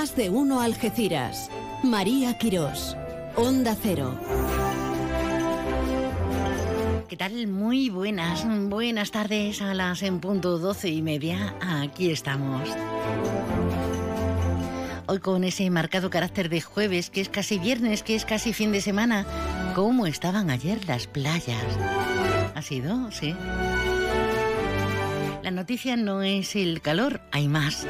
Más de uno Algeciras. María Quirós. Onda Cero. ¿Qué tal? Muy buenas, buenas tardes a las en punto doce y media. Aquí estamos. Hoy con ese marcado carácter de jueves, que es casi viernes, que es casi fin de semana. ¿Cómo estaban ayer las playas? ¿Ha sido? Sí. La noticia no es el calor, hay más.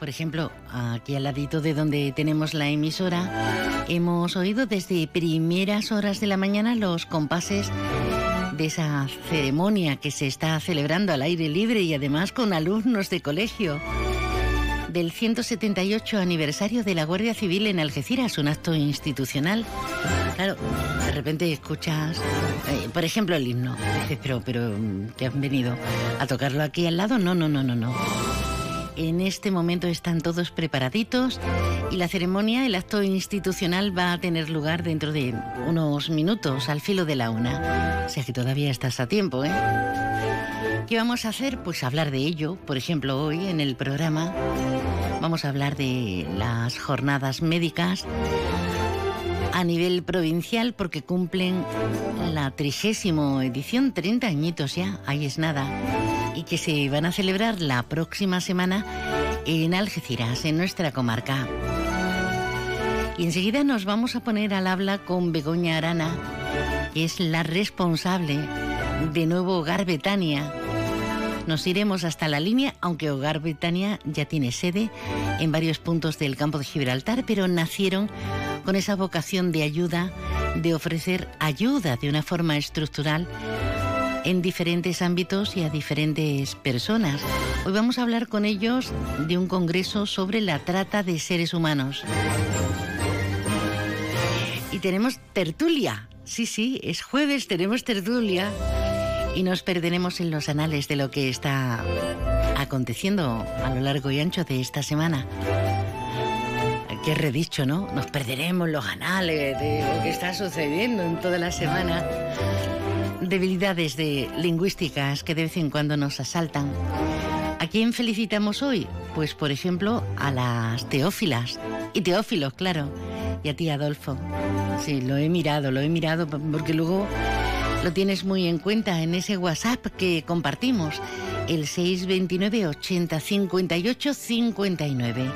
Por ejemplo, aquí al ladito de donde tenemos la emisora, hemos oído desde primeras horas de la mañana los compases de esa ceremonia que se está celebrando al aire libre y además con alumnos de colegio del 178 aniversario de la Guardia Civil en Algeciras, un acto institucional. Claro, de repente escuchas, eh, por ejemplo, el himno. Pero, pero, ¿qué han venido? ¿A tocarlo aquí al lado? No, no, no, no, no. En este momento están todos preparaditos y la ceremonia, el acto institucional va a tener lugar dentro de unos minutos, al filo de la una. O sea que todavía estás a tiempo, ¿eh? ¿Qué vamos a hacer? Pues hablar de ello. Por ejemplo, hoy en el programa vamos a hablar de las jornadas médicas a nivel provincial porque cumplen la trigésimo edición, 30 añitos ya, ahí es nada, y que se van a celebrar la próxima semana en Algeciras, en nuestra comarca. Y enseguida nos vamos a poner al habla con Begoña Arana, que es la responsable de Nuevo Hogar Betania. Nos iremos hasta la línea, aunque Hogar Betania ya tiene sede en varios puntos del campo de Gibraltar, pero nacieron con esa vocación de ayuda, de ofrecer ayuda de una forma estructural en diferentes ámbitos y a diferentes personas. Hoy vamos a hablar con ellos de un congreso sobre la trata de seres humanos. Y tenemos tertulia. Sí, sí, es jueves, tenemos tertulia. Y nos perderemos en los anales de lo que está aconteciendo a lo largo y ancho de esta semana. Qué redicho, ¿no? Nos perderemos los anales de lo que está sucediendo en toda la semana. Debilidades de lingüísticas que de vez en cuando nos asaltan. ¿A quién felicitamos hoy? Pues por ejemplo a las teófilas. Y teófilos, claro. Y a ti, Adolfo. Sí, lo he mirado, lo he mirado porque luego lo tienes muy en cuenta en ese WhatsApp que compartimos. El 629 80 58 59.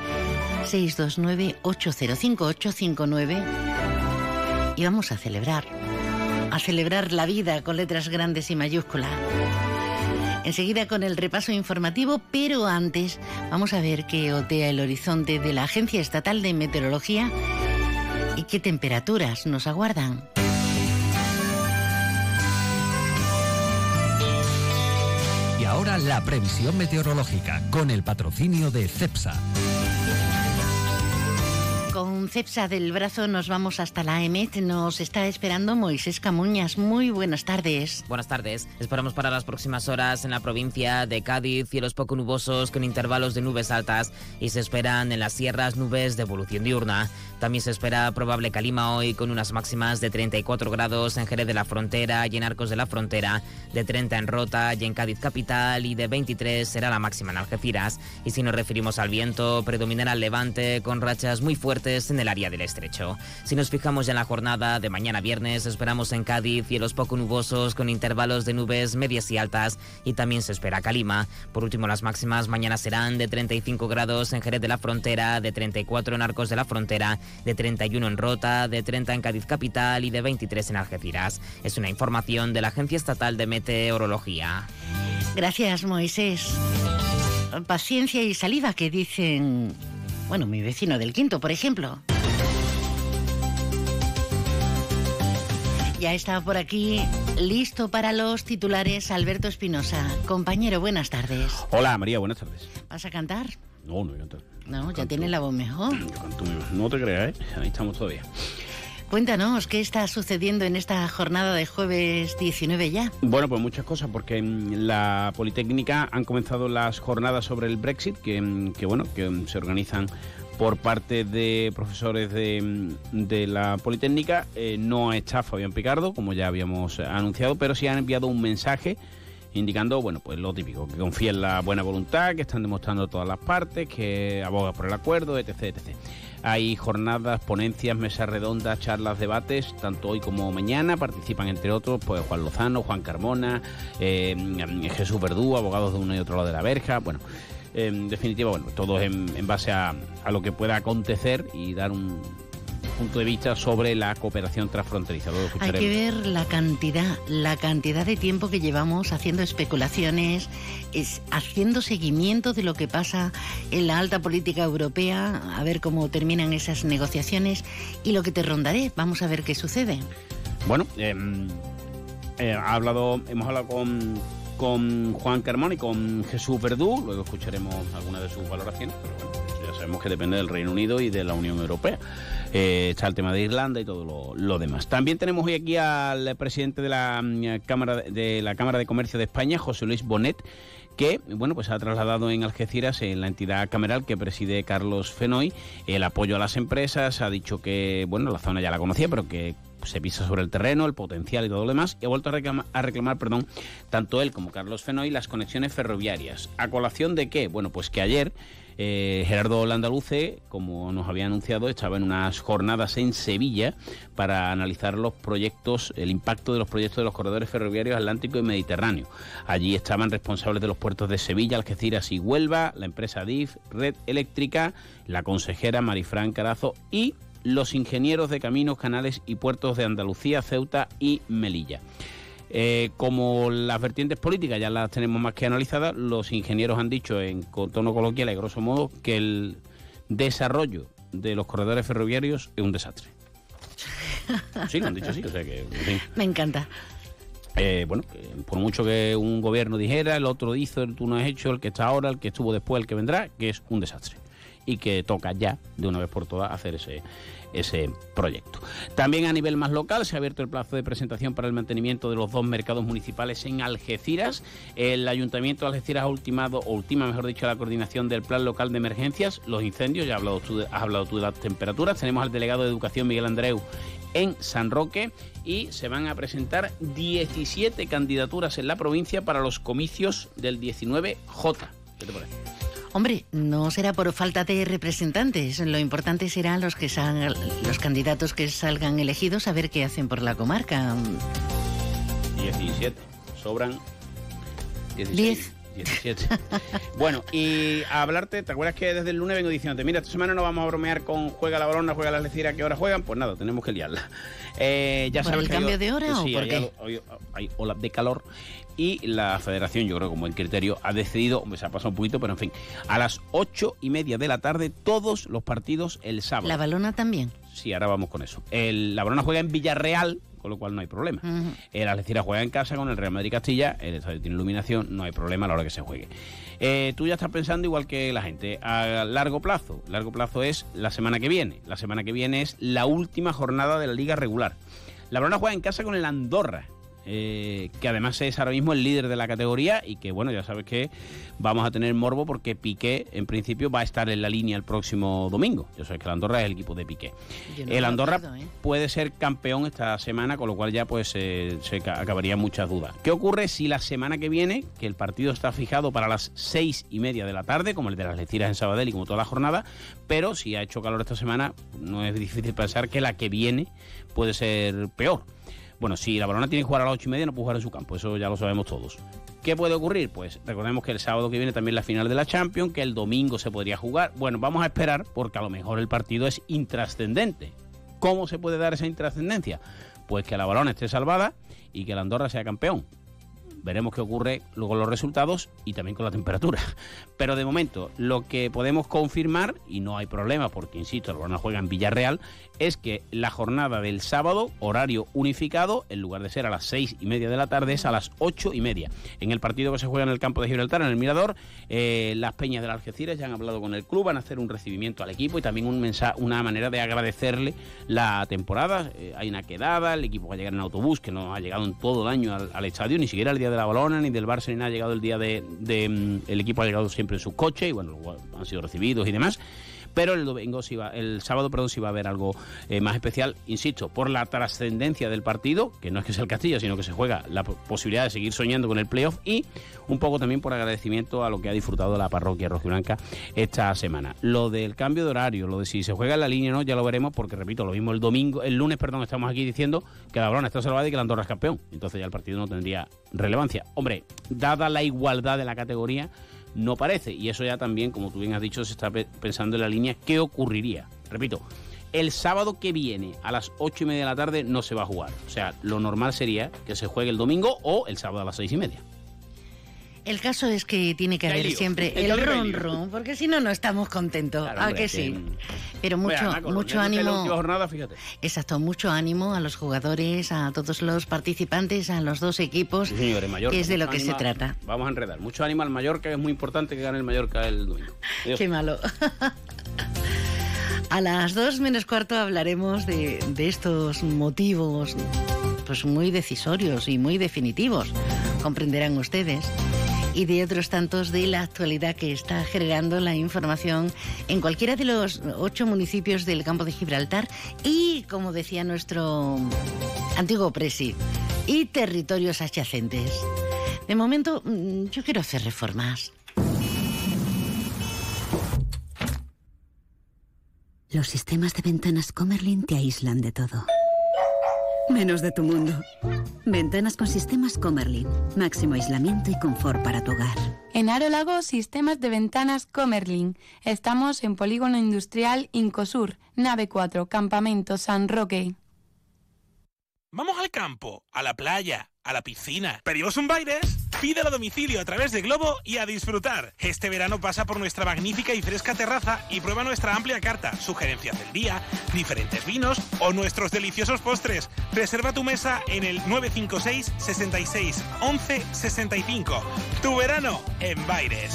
629-805-859 y vamos a celebrar, a celebrar la vida con letras grandes y mayúsculas. Enseguida con el repaso informativo, pero antes vamos a ver qué otea el horizonte de la Agencia Estatal de Meteorología y qué temperaturas nos aguardan. Y ahora la previsión meteorológica con el patrocinio de CEPSA. Con Cepsa del Brazo nos vamos hasta la EMET. Nos está esperando Moisés Camuñas. Muy buenas tardes. Buenas tardes. Esperamos para las próximas horas en la provincia de Cádiz cielos poco nubosos con intervalos de nubes altas y se esperan en las sierras nubes de evolución diurna. También se espera probable calima hoy con unas máximas de 34 grados en Jerez de la Frontera y en Arcos de la Frontera, de 30 en Rota y en Cádiz capital y de 23 será la máxima en Algeciras. Y si nos referimos al viento, predominará el levante con rachas muy fuertes en el área del estrecho. Si nos fijamos ya en la jornada de mañana viernes, esperamos en Cádiz cielos poco nubosos con intervalos de nubes medias y altas y también se espera calima. Por último, las máximas mañana serán de 35 grados en Jerez de la Frontera, de 34 en Arcos de la Frontera, de 31 en Rota, de 30 en Cádiz capital y de 23 en Algeciras. Es una información de la Agencia Estatal de Meteorología. Gracias, Moisés. Paciencia y saliva que dicen bueno, mi vecino del quinto, por ejemplo. Ya está por aquí, listo para los titulares, Alberto Espinosa. Compañero, buenas tardes. Hola, María, buenas tardes. ¿Vas a cantar? No, no voy a cantar. No, ya tiene la voz mejor. Yo canto No te creas, ¿eh? Ahí estamos todavía. Cuéntanos, ¿qué está sucediendo en esta jornada de jueves 19 ya? Bueno, pues muchas cosas, porque en la Politécnica han comenzado las jornadas sobre el Brexit, que, bueno, que se organizan por parte de profesores de, la Politécnica. Eh, no está Fabián Picardo, como ya habíamos anunciado, pero sí han enviado un mensaje indicando, bueno, pues lo típico, que confía en la buena voluntad, que están demostrando todas las partes, que aboga por el acuerdo, etc, etc. Hay jornadas, ponencias, mesas redondas, charlas, debates, tanto hoy como mañana. Participan, entre otros, pues Juan Lozano, Juan Carmona, eh, Jesús Verdú, abogados de uno y otro lado de la verja. Bueno, en definitiva, bueno, todo en, en base a, a lo que pueda acontecer y dar un, punto de vista sobre la cooperación transfronteriza. Hay que ver la cantidad, la cantidad de tiempo que llevamos haciendo especulaciones, es, haciendo seguimiento de lo que pasa en la alta política europea, a ver cómo terminan esas negociaciones y lo que te rondaré. Vamos a ver qué sucede. Bueno, em, eh, ha hablado, hemos hablado con, con Juan Carmón y con Jesús Verdú, luego escucharemos algunas de sus valoraciones, pero bueno, ya sabemos que depende del Reino Unido y de la Unión Europea. Eh, está el tema de Irlanda y todo lo, demás. También tenemos hoy aquí al presidente de la mm, Cámara de la Cámara de Comercio de España, José Luis Bonet, que bueno pues ha trasladado en Algeciras en la entidad cameral que preside Carlos Fenoy el apoyo a las empresas. Ha dicho que bueno la zona ya la conocía pero que se pisa sobre el terreno el potencial y todo lo demás. Y ha vuelto a reclamar, a reclamar perdón tanto él como Carlos Fenoy las conexiones ferroviarias. A colación de qué bueno pues que ayer eh, Gerardo Landaluce, como nos había anunciado, estaba en unas jornadas en Sevilla para analizar los proyectos, el impacto de los proyectos de los corredores ferroviarios Atlántico y Mediterráneo. Allí estaban responsables de los puertos de Sevilla, Algeciras y Huelva, la empresa DIF, Red Eléctrica, la consejera Marifran Carazo y los ingenieros de caminos, canales y puertos de Andalucía, Ceuta y Melilla. Eh, como las vertientes políticas ya las tenemos más que analizadas, los ingenieros han dicho en tono coloquial y grosso modo que el desarrollo de los corredores ferroviarios es un desastre. Sí, lo han dicho así, o sea que... Me encanta. Eh, bueno, por mucho que un gobierno dijera, el otro hizo, tú no has hecho, el que está ahora, el que estuvo después, el que vendrá, que es un desastre. Y que toca ya, de una vez por todas, hacer ese, ese proyecto. También a nivel más local se ha abierto el plazo de presentación para el mantenimiento de los dos mercados municipales en Algeciras. El Ayuntamiento de Algeciras ha ultimado, o ultima mejor dicho, la coordinación del plan local de emergencias, los incendios, ya has hablado tú de, has hablado tú de las temperaturas. Tenemos al delegado de Educación Miguel Andreu en San Roque y se van a presentar 17 candidaturas en la provincia para los comicios del 19J. ¿Qué te parece? Hombre, no será por falta de representantes. Lo importante será los que salgan, los candidatos que salgan elegidos a ver qué hacen por la comarca. 17. Sobran 16. 17. bueno, y a hablarte, ¿te acuerdas que desde el lunes vengo diciéndote, mira, esta semana no vamos a bromear con juega la balona, juega la lecira, ¿a qué hora juegan? Pues nada, tenemos que liarla. Eh, ya ¿Por el cambio de hora o por qué? Hay, hay, olas de calor y la federación, yo creo como el criterio, ha decidido, se ha pasado un poquito, pero en fin, a las ocho y media de la tarde todos los partidos el sábado. ¿La balona también? Sí, ahora vamos con eso. El, la balona juega en Villarreal, con lo cual no hay problema. El Algeciras juega en casa con el Real Madrid Castilla, el estadio tiene iluminación, no hay problema a la hora que se juegue. Eh, tú ya estás pensando igual que la gente, a largo plazo. Largo plazo es la semana que viene. La semana que viene es la última jornada de la liga regular. La balona juega en casa con el Andorra. Eh, que además es ahora mismo el líder de la categoría y que bueno, ya sabes que vamos a tener morbo porque Piqué en principio va a estar en la línea el próximo domingo. Yo sé que el Andorra es el equipo de Piqué. el Andorra ¿eh? puede ser campeón esta semana, con lo cual ya pues eh, se acabarían muchas dudas. ¿Qué ocurre si la semana que viene, que el partido está fijado para las seis y media de la tarde, como el de las Leciras en Sabadell y como toda la jornada, pero si ha hecho calor esta semana, no es difícil pensar que la que viene puede ser peor. Bueno, si la balona tiene que jugar a las ocho y media, no puede jugar en su campo, eso ya lo sabemos todos. ¿Qué puede ocurrir? Pues recordemos que el sábado que viene también la final de la Champions, que el domingo se podría jugar. Bueno, vamos a esperar porque a lo mejor el partido es intrascendente. ¿Cómo se puede dar esa intrascendencia? Pues que la balona esté salvada y que la Andorra sea campeón. Veremos qué ocurre luego los resultados y también con la temperatura. Pero de momento, lo que podemos confirmar, y no hay problema porque, insisto, el Barcelona juega en Villarreal, es que la jornada del sábado, horario unificado, en lugar de ser a las seis y media de la tarde, es a las ocho y media. En el partido que se juega en el campo de Gibraltar, en el Mirador, eh, las peñas del Algeciras ya han hablado con el club, van a hacer un recibimiento al equipo y también un una manera de agradecerle la temporada. Eh, hay una quedada, el equipo va a llegar en autobús, que no ha llegado en todo el año al, estadio, ni siquiera el día de la balona, ni del Barça, ni nada, ha llegado el día de, de, mm, El equipo ha llegado siempre en su coche y bueno, han sido recibidos y demás pero el domingo sí va, el sábado perdón sí va a haber algo eh, más especial, insisto, por la trascendencia del partido, que no es que sea el Castilla, sino que se juega la posibilidad de seguir soñando con el playoff y un poco también por agradecimiento a lo que ha disfrutado la parroquia rojiblanca esta semana. Lo del cambio de horario, lo de si se juega en la línea o no, ya lo veremos, porque repito, lo mismo el domingo, el lunes, perdón, estamos aquí diciendo que la Brona está salvada y que la Andorra es campeón. Entonces ya el partido no tendría relevancia. Hombre, dada la igualdad de la categoría, no parece. Y eso ya también, como tú bien has dicho, se está pensando en la línea qué ocurriría. Repito, el sábado que viene a las ocho y media de la tarde no se va a jugar. O sea, lo normal sería que se juegue el domingo o el sábado a las seis y media. El caso es que tiene que haber siempre el ron ron, porque si no, no estamos contentos. ¿A que sí? Pero mucho, mucho ánimo. jornada, fíjate. Exacto, mucho ánimo a los jugadores, a todos los participantes, a los dos equipos. Sí, señores, que es de lo que se trata. Vamos a enredar. Mucho ánimo al Mallorca, es muy importante que gane el Mallorca el domingo. Qué malo. a las dos menos cuarto hablaremos de, de estos motivos pues muy decisorios y muy definitivos, comprenderán ustedes y de otros tantos de la actualidad que está generando la información en cualquiera de los ocho municipios del campo de Gibraltar y, como decía nuestro antiguo presi, y territorios adyacentes. De momento, mm, yo quiero hacer reformas. Los sistemas de ventanas Comerlin te aíslan de todo. Menos de tu mundo. Ventanas con sistemas Comerlin. Máximo aislamiento y confort para tu hogar. En Aro Lago, sistemas de ventanas Comerlin. Estamos en Polígono Industrial Incosur, nave 4, Campamento San Roque. Vamos al campo, a la playa, a la piscina. ¿Pedimos un Baires? Pídelo a domicilio a través de Globo y a disfrutar. Este verano pasa por nuestra magnífica y fresca terraza y prueba nuestra amplia carta, sugerencias del día, diferentes vinos o nuestros deliciosos postres. Reserva tu mesa en el 956 66 11 65. Tu verano en Baires.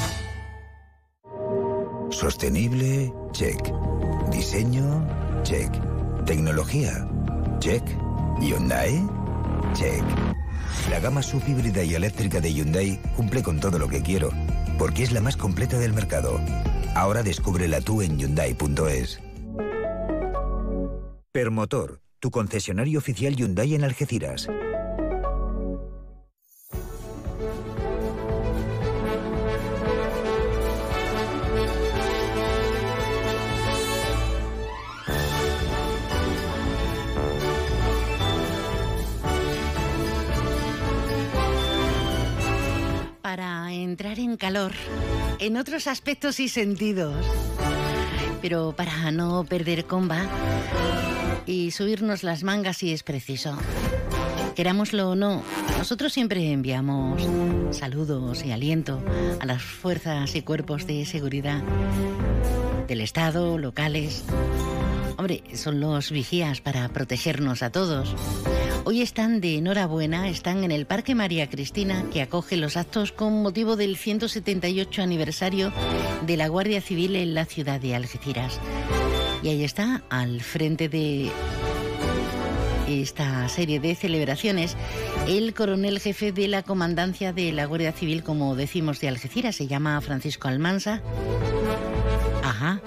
Sostenible, check. Diseño, check. Tecnología, check. Hyundai, check. La gama subhíbrida y eléctrica de Hyundai cumple con todo lo que quiero, porque es la más completa del mercado. Ahora descúbrela tú en Hyundai.es. Permotor, tu concesionario oficial Hyundai en Algeciras. Para entrar en calor, en otros aspectos y sentidos. Pero para no perder comba y subirnos las mangas si es preciso. Querámoslo o no, nosotros siempre enviamos saludos y aliento a las fuerzas y cuerpos de seguridad del Estado, locales. Hombre, son los vigías para protegernos a todos. Hoy están de enhorabuena, están en el Parque María Cristina, que acoge los actos con motivo del 178 aniversario de la Guardia Civil en la ciudad de Algeciras. Y ahí está, al frente de esta serie de celebraciones, el coronel jefe de la comandancia de la Guardia Civil, como decimos, de Algeciras, se llama Francisco Almansa. Ajá,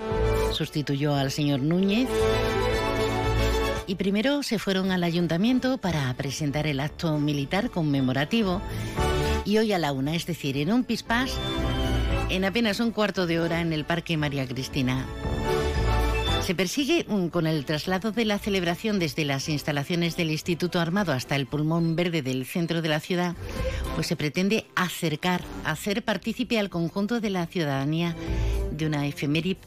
sustituyó al señor Núñez y primero se fueron al ayuntamiento para presentar el acto militar conmemorativo y hoy a la una, es decir, en un pispás, en apenas un cuarto de hora en el Parque María Cristina. Se persigue con el traslado de la celebración desde las instalaciones del Instituto Armado hasta el pulmón verde del centro de la ciudad, pues se pretende acercar, hacer partícipe al conjunto de la ciudadanía de una efeméride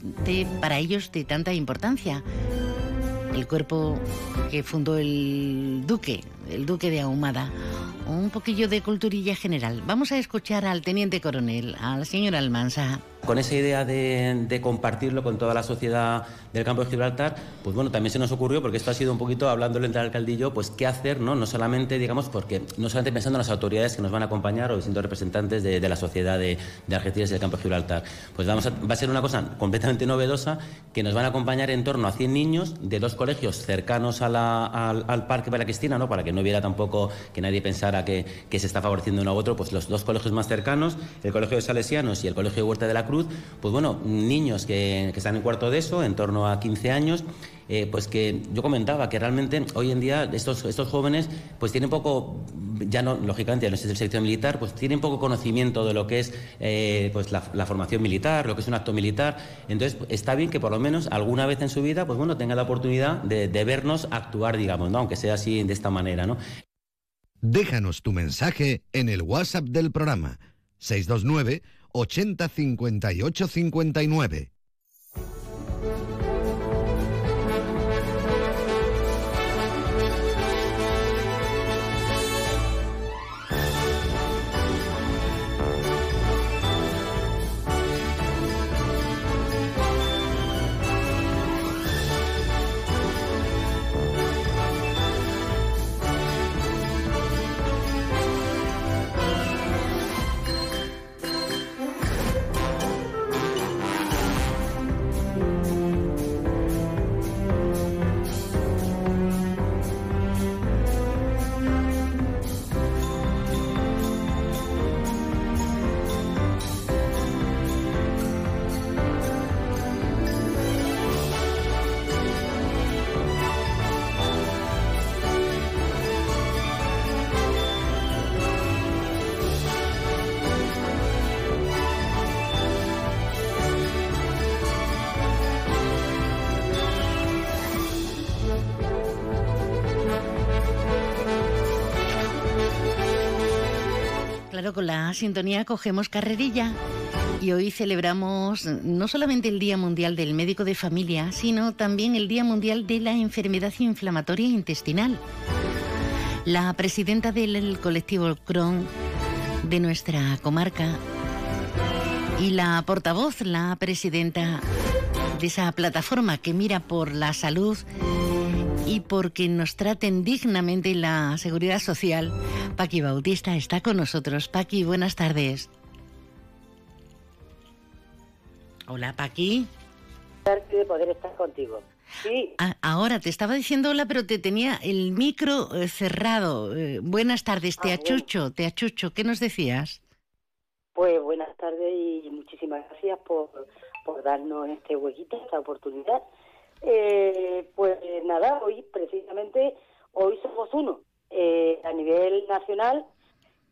para ellos de tanta importancia el cuerpo que fundó el duque, el duque de Ahumada. Un poquillo de culturilla general. Vamos a escuchar al teniente coronel, al señor Almansa con esa idea de, compartirlo con toda la sociedad del campo de Gibraltar, pues bueno, también se nos ocurrió, porque esto ha sido un poquito hablándolo entre el alcaldillo, pues qué hacer, ¿no? No solamente, digamos, porque no solamente pensando en las autoridades que nos van a acompañar o distintos representantes de, la sociedad de, de, y del campo de Gibraltar. Pues vamos va a ser una cosa completamente novedosa que nos van a acompañar en torno a 100 niños de dos colegios cercanos al, Parque la Cristina, ¿no? Para que no hubiera tampoco que nadie pensara para que, que, se está favoreciendo uno a otro, pues los dos colegios más cercanos, el Colegio de Salesianos y el Colegio de Huerta de la Cruz, pues bueno, niños que, están en cuarto de eso, en torno a 15 años, eh, pues que yo comentaba que realmente hoy en día estos, estos jóvenes pues tienen poco, ya no, lógicamente no es el sector militar, pues tienen poco conocimiento de lo que es eh, pues la, formación militar, lo que es un acto militar. Entonces está bien que por lo menos alguna vez en su vida pues bueno, tenga la oportunidad de, de vernos actuar, digamos, ¿no? aunque sea así de esta manera. ¿no? Déjanos tu mensaje en el WhatsApp del programa 629 80 58 59. Con la sintonía cogemos carrerilla y hoy celebramos no solamente el Día Mundial del Médico de Familia, sino también el Día Mundial de la Enfermedad Inflamatoria Intestinal. La presidenta del colectivo Crohn de nuestra comarca y la portavoz, la presidenta de esa plataforma que mira por la salud y porque nos traten dignamente la seguridad social, Paqui Bautista está con nosotros. Paqui, buenas tardes. Hola, Paqui. de poder estar contigo. Sí. Ah, ahora te estaba diciendo hola, pero te tenía el micro eh, cerrado. Eh, buenas tardes, te ah, achucho, te achucho. ¿Qué nos decías? Pues buenas tardes y muchísimas gracias por, por darnos este huequito, esta oportunidad eh, pues nada, hoy precisamente, hoy somos uno, eh, a nivel nacional,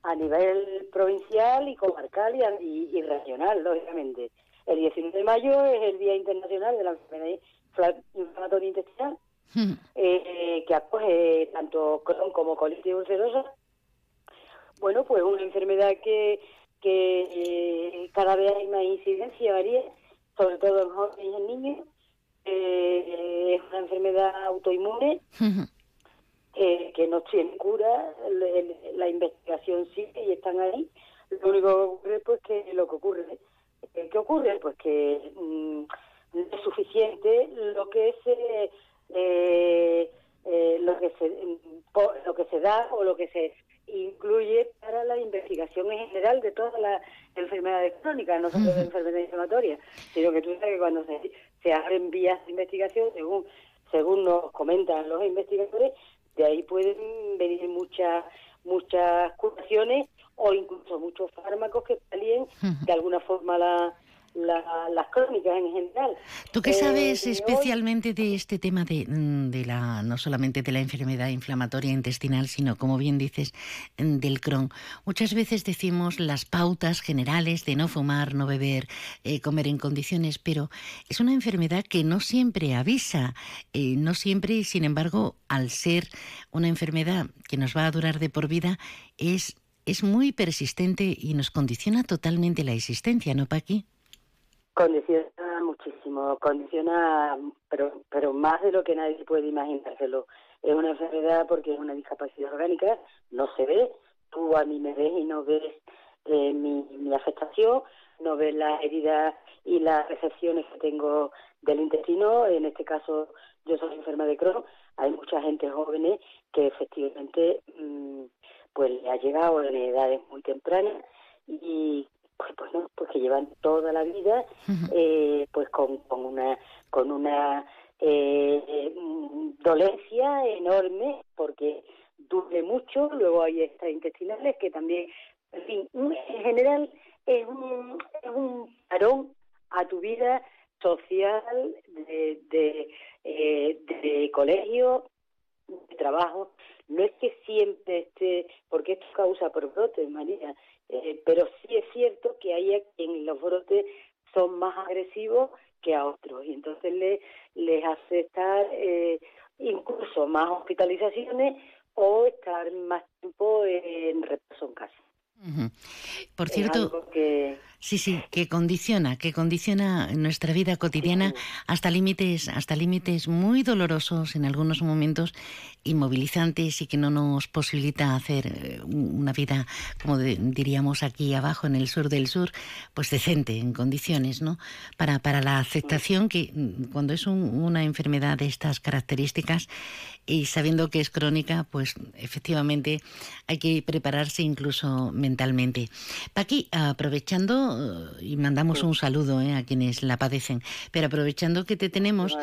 a nivel provincial y comarcal y, regional, lógicamente. El 19 de mayo es el Día Internacional de la Enfermedad Inflamatoria Intestinal, eh, que acoge tanto Crohn como colitis ulcerosa. Bueno, pues una enfermedad que, que eh, cada vez hay más incidencia, varía, sobre todo en jóvenes y en niños, eh, es una enfermedad autoinmune eh, que no tiene cura, la investigación sigue y están ahí. Lo único que ocurre, pues, que lo que ocurre, eh, ¿qué ocurre? Pues que mm, es suficiente lo que se eh, lo que se lo que se da o lo que se incluye para la investigación en general de todas las enfermedades crónicas, no solo de enfermedades inflamatorias, sino que tú sabes que cuando se, se abren vías de investigación, según, según nos comentan los investigadores, de ahí pueden venir muchas muchas curaciones o incluso muchos fármacos que salien de alguna forma la, las crónicas en general. ¿Tú qué sabes eh, especialmente de este tema de, mm, de, la no solamente de la enfermedad inflamatoria intestinal, sino como bien dices mm, del Crohn? Muchas veces decimos las pautas generales de no fumar, no beber, eh, comer en condiciones, pero es una enfermedad que no siempre avisa, eh, no siempre, sin embargo, al ser una enfermedad que nos va a durar de por vida, es es muy persistente y nos condiciona totalmente la existencia, ¿no, Paqui? Condiciona muchísimo, condiciona, pero, pero más de lo que nadie puede imaginárselo. Es una enfermedad porque es una discapacidad orgánica, no se ve, tú a mí me ves y no ves eh, mi, mi afectación, no ves las heridas y las recepciones que tengo del intestino, en este caso yo soy enferma de Crohn, hay mucha gente joven que efectivamente mm, pues le ha llegado en edades muy tempranas y pues, pues no, pues que llevan toda la vida eh, pues con, con una con una eh, dolencia enorme porque duele mucho, luego hay extraintestinales que también, en fin, en general es un, es un parón a tu vida social, de, de, eh, de colegio, de trabajo. No es que siempre esté, porque esto causa por brotes, María, eh, pero sí es cierto que hay quien los brotes son más agresivos que a otros y entonces le, les hace estar eh, incluso más hospitalizaciones o estar más tiempo en reposo en casa. Por cierto, sí, sí, que condiciona, que condiciona nuestra vida cotidiana hasta límites, hasta límites muy dolorosos en algunos momentos, inmovilizantes y que no nos posibilita hacer eh, una vida, como diríamos aquí abajo en el sur del sur, pues decente, en condiciones, ¿no? Para, para la aceptación que mm, cuando es una enfermedad de estas características y sabiendo que es crónica, pues efectivamente hay que prepararse incluso mentalmente. Paqui, aprovechando, eh, y mandamos un saludo eh, a quienes la padecen, pero aprovechando que te tenemos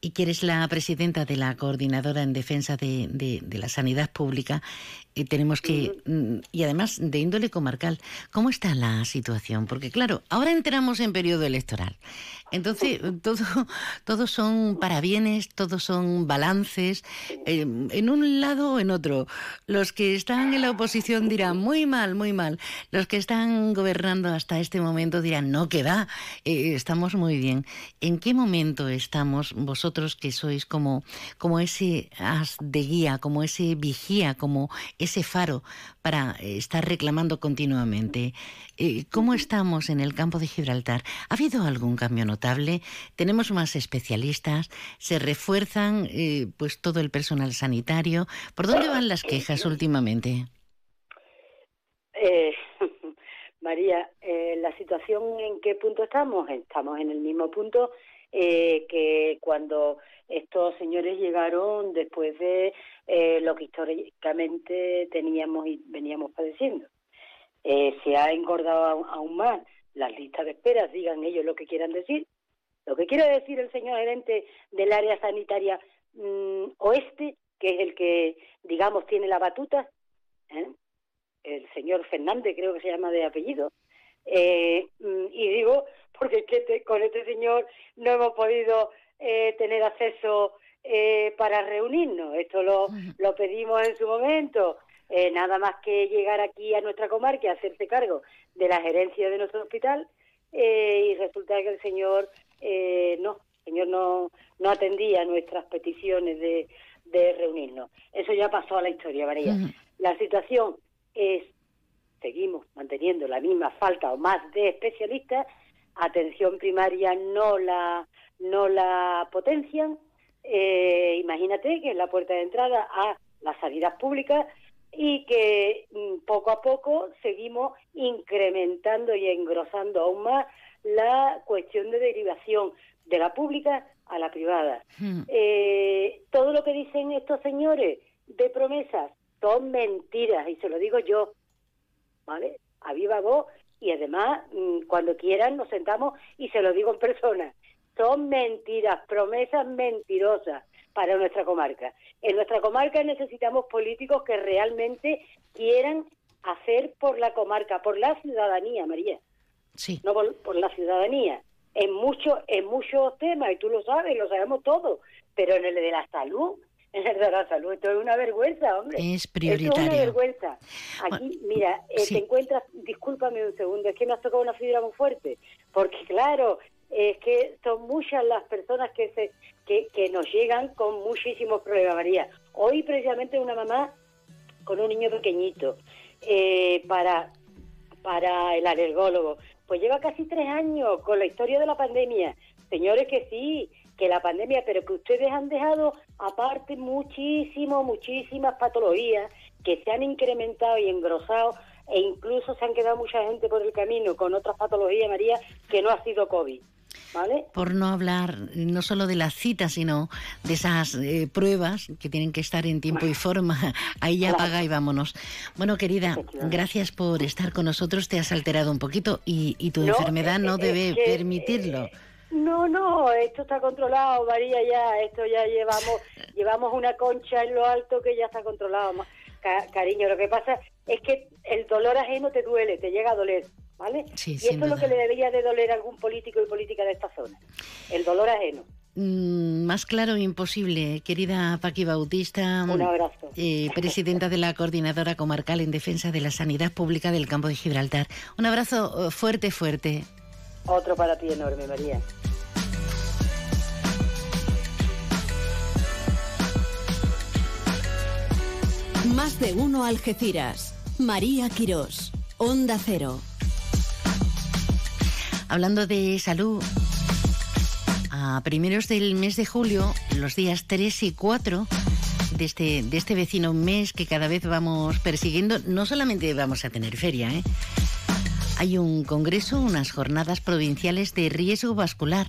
y que eres la presidenta de la coordinadora en defensa de, de la sanidad pública, y tenemos que, mm, y además de índole comarcal, ¿cómo está la situación? Porque claro, ahora entramos en periodo electoral. Entonces, todo, todos son parabienes, todos son balances, eh, en un lado o en otro. Los que están en la oposición dirán muy mal, muy mal. Los que están gobernando hasta este momento dirán no, que va, eh, estamos muy bien. ¿En qué momento estamos vosotros que sois como, como ese as de guía, como ese vigía, como ese faro para eh, estar reclamando continuamente. Eh, ¿Cómo estamos en el campo de Gibraltar? ¿Ha habido algún cambio notable? ¿Tenemos más especialistas? ¿Se refuerzan eh, pues todo el personal sanitario? ¿Por dónde van las quejas últimamente? María, la situación en qué punto estamos? Estamos en el mismo punto que cuando estos señores llegaron después de eh, lo que históricamente teníamos y veníamos padeciendo. Eh, se ha engordado aún más las listas de espera, digan ellos lo que quieran decir. Lo que quiere decir el señor gerente del área sanitaria mm, oeste, que es el que, digamos, tiene la batuta, ¿eh? el señor Fernández, creo que se llama de apellido, mm, y digo, porque es que con este señor no hemos podido tener acceso eh, para reunirnos. Esto lo, lo pedimos en su momento. Eh, nada más que llegar aquí a nuestra comarca y hacerse cargo de la gerencia de nuestro hospital eh, y resulta que el señor no, el señor no, no atendía nuestras peticiones de, de reunirnos. Eso ya pasó a la historia, María. La situación es, seguimos manteniendo la misma falta o más de especialistas, atención primaria no la, no la potencian, eh, imagínate que es la puerta de entrada a la sanidad pública y que mm, poco a poco seguimos incrementando y engrosando aún más la cuestión de derivación de la pública a la privada. Hmm. Eh, todo lo que dicen estos señores de promesas son mentiras y se lo digo yo, ¿vale? A viva voz y además mm, cuando quieran nos sentamos y se lo digo en persona son mentiras, promesas mentirosas para nuestra comarca. En nuestra comarca necesitamos políticos que realmente quieran hacer por la comarca, por la ciudadanía, María. Sí. No por, la ciudadanía. En, mucho, en muchos temas, y tú lo sabes, lo sabemos todos, pero en el de la salud, en el de la salud, esto es una vergüenza, hombre. Es prioritario. es una vergüenza. Aquí, mira, eh, te encuentras, discúlpame un segundo, es que me has tocado una fibra muy fuerte, porque claro, es que son muchas las personas que se que, que nos llegan con muchísimos problemas, María. Hoy precisamente una mamá con un niño pequeñito eh, para, para el alergólogo, pues lleva casi tres años con la historia de la pandemia. Señores, que sí, que la pandemia, pero que ustedes han dejado aparte muchísimo, muchísimas patologías que se han incrementado y engrosado e incluso se han quedado mucha gente por el camino con otras patologías, María, que no ha sido COVID. Por no hablar no solo de las citas, sino de esas eh, pruebas que tienen que estar en tiempo y forma. Ahí ya paga y vámonos. Bueno, querida, gracias por estar con nosotros. Te has alterado un poquito y, tu enfermedad no debe permitirlo. No, no, esto está controlado, María, ya, esto ya llevamos, llevamos una concha en lo alto que ya está controlado. cariño, lo que pasa es que el dolor ajeno te duele, te llega a doler, ¿vale? y esto es lo que le debería de doler a algún político y política de esta zona, el dolor ajeno. Mm, más claro imposible, querida Paqui Bautista, Un abrazo. Eh, presidenta de la Coordinadora Comarcal en Defensa de la Sanidad Pública del Campo de Gibraltar. Un abrazo eh, fuerte, fuerte. Otro para ti enorme, María. Más de uno Algeciras. María Quirós. Onda Cero. Hablando de salud, a primeros del mes de julio, los días 3 y 4 de este, de este vecino mes que cada vez vamos persiguiendo, no solamente vamos a tener feria, ¿eh? hay un congreso, unas jornadas provinciales de riesgo vascular,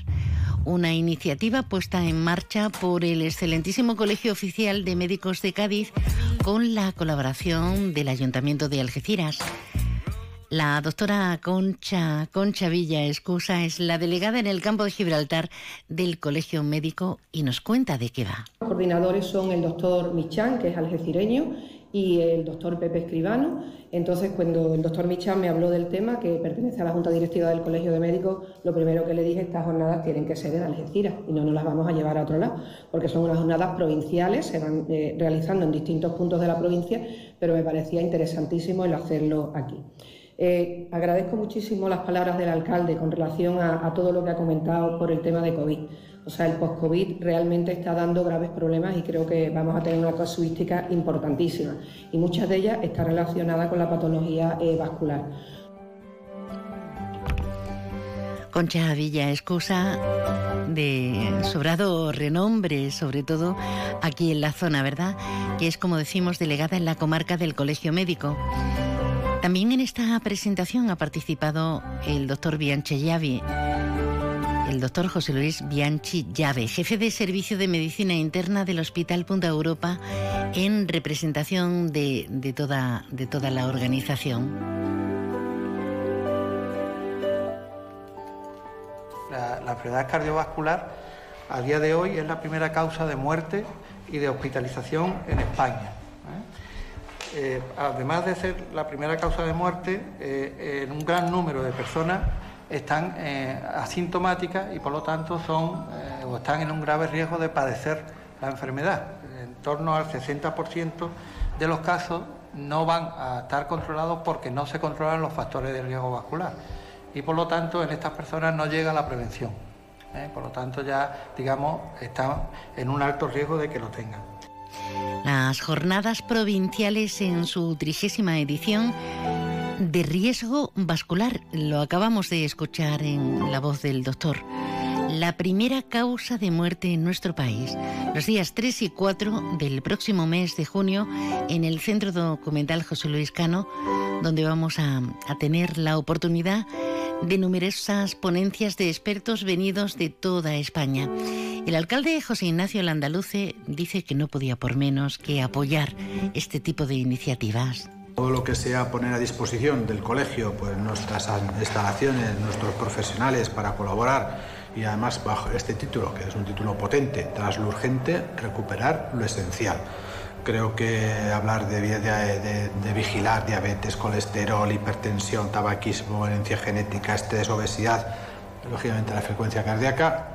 una iniciativa puesta en marcha por el excelentísimo Colegio Oficial de Médicos de Cádiz con la colaboración del Ayuntamiento de Algeciras. La doctora Concha, Concha Villa Escusa es la delegada en el campo de Gibraltar del Colegio Médico y nos cuenta de qué va. Los coordinadores son el doctor Michán, que es algecireño, y el doctor Pepe Escribano. Entonces, cuando el doctor Michán me habló del tema, que pertenece a la Junta Directiva del Colegio de Médicos, lo primero que le dije, estas jornadas tienen que ser en Algeciras y no nos las vamos a llevar a otro lado, porque son unas jornadas provinciales, se van eh, realizando en distintos puntos de la provincia, pero me parecía interesantísimo el hacerlo aquí. Eh, agradezco muchísimo las palabras del alcalde con relación a, todo lo que ha comentado por el tema de COVID. O sea, el post-COVID realmente está dando graves problemas y creo que vamos a tener una casuística importantísima. Y muchas de ellas están relacionadas con la patología eh, vascular. Concha Villa, excusa de sobrado renombre, sobre todo aquí en la zona, ¿verdad? Que es, como decimos, delegada en la comarca del Colegio Médico. También en esta presentación ha participado el doctor Bianchi Llave, el doctor José Luis Bianchi Llave, jefe de Servicio de Medicina Interna del Hospital Punta Europa, en representación de, toda, la organización. La, la enfermedad cardiovascular a día de hoy es la primera causa de muerte y de hospitalización en España. Eh, además de ser la primera causa de muerte, eh, en un gran número de personas están eh, asintomáticas y por lo tanto son o están en un grave riesgo de padecer la enfermedad. En torno al 60% de los casos no van a estar controlados porque no se controlan los factores de riesgo vascular y por lo tanto en estas personas no llega la prevención. Por lo tanto ya, digamos, están en un alto riesgo de que lo tengan. Las jornadas provinciales en su trigésima edición de riesgo vascular, lo acabamos de escuchar en la voz del doctor. La primera causa de muerte en nuestro país, los días 3 y 4 del próximo mes de junio, en el Centro Documental José Luis Cano, donde vamos a, a tener la oportunidad de numerosas ponencias de expertos venidos de toda España. El alcalde José Ignacio Landaluce dice que no podía por menos que apoyar este tipo de iniciativas. Todo lo que sea poner a disposición del colegio pues nuestras instalaciones, nuestros profesionales para colaborar y además bajo este título, que es un título potente, tras lo urgente, recuperar lo esencial. Creo que hablar de, de, vigilar diabetes, colesterol, hipertensión, tabaquismo, herencia genética, estrés, obesidad, lógicamente la frecuencia cardíaca,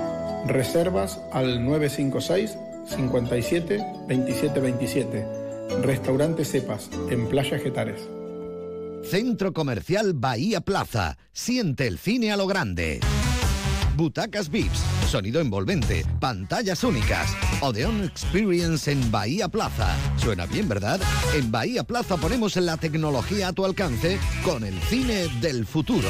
Reservas al 956 57 27 27. Restaurante Cepas, en Playa Getares. Centro Comercial Bahía Plaza. Siente el cine a lo grande. Butacas VIPS, sonido envolvente, pantallas únicas. Odeon Experience en Bahía Plaza. Suena bien, ¿verdad? En Bahía Plaza ponemos la tecnología a tu alcance con el cine del futuro.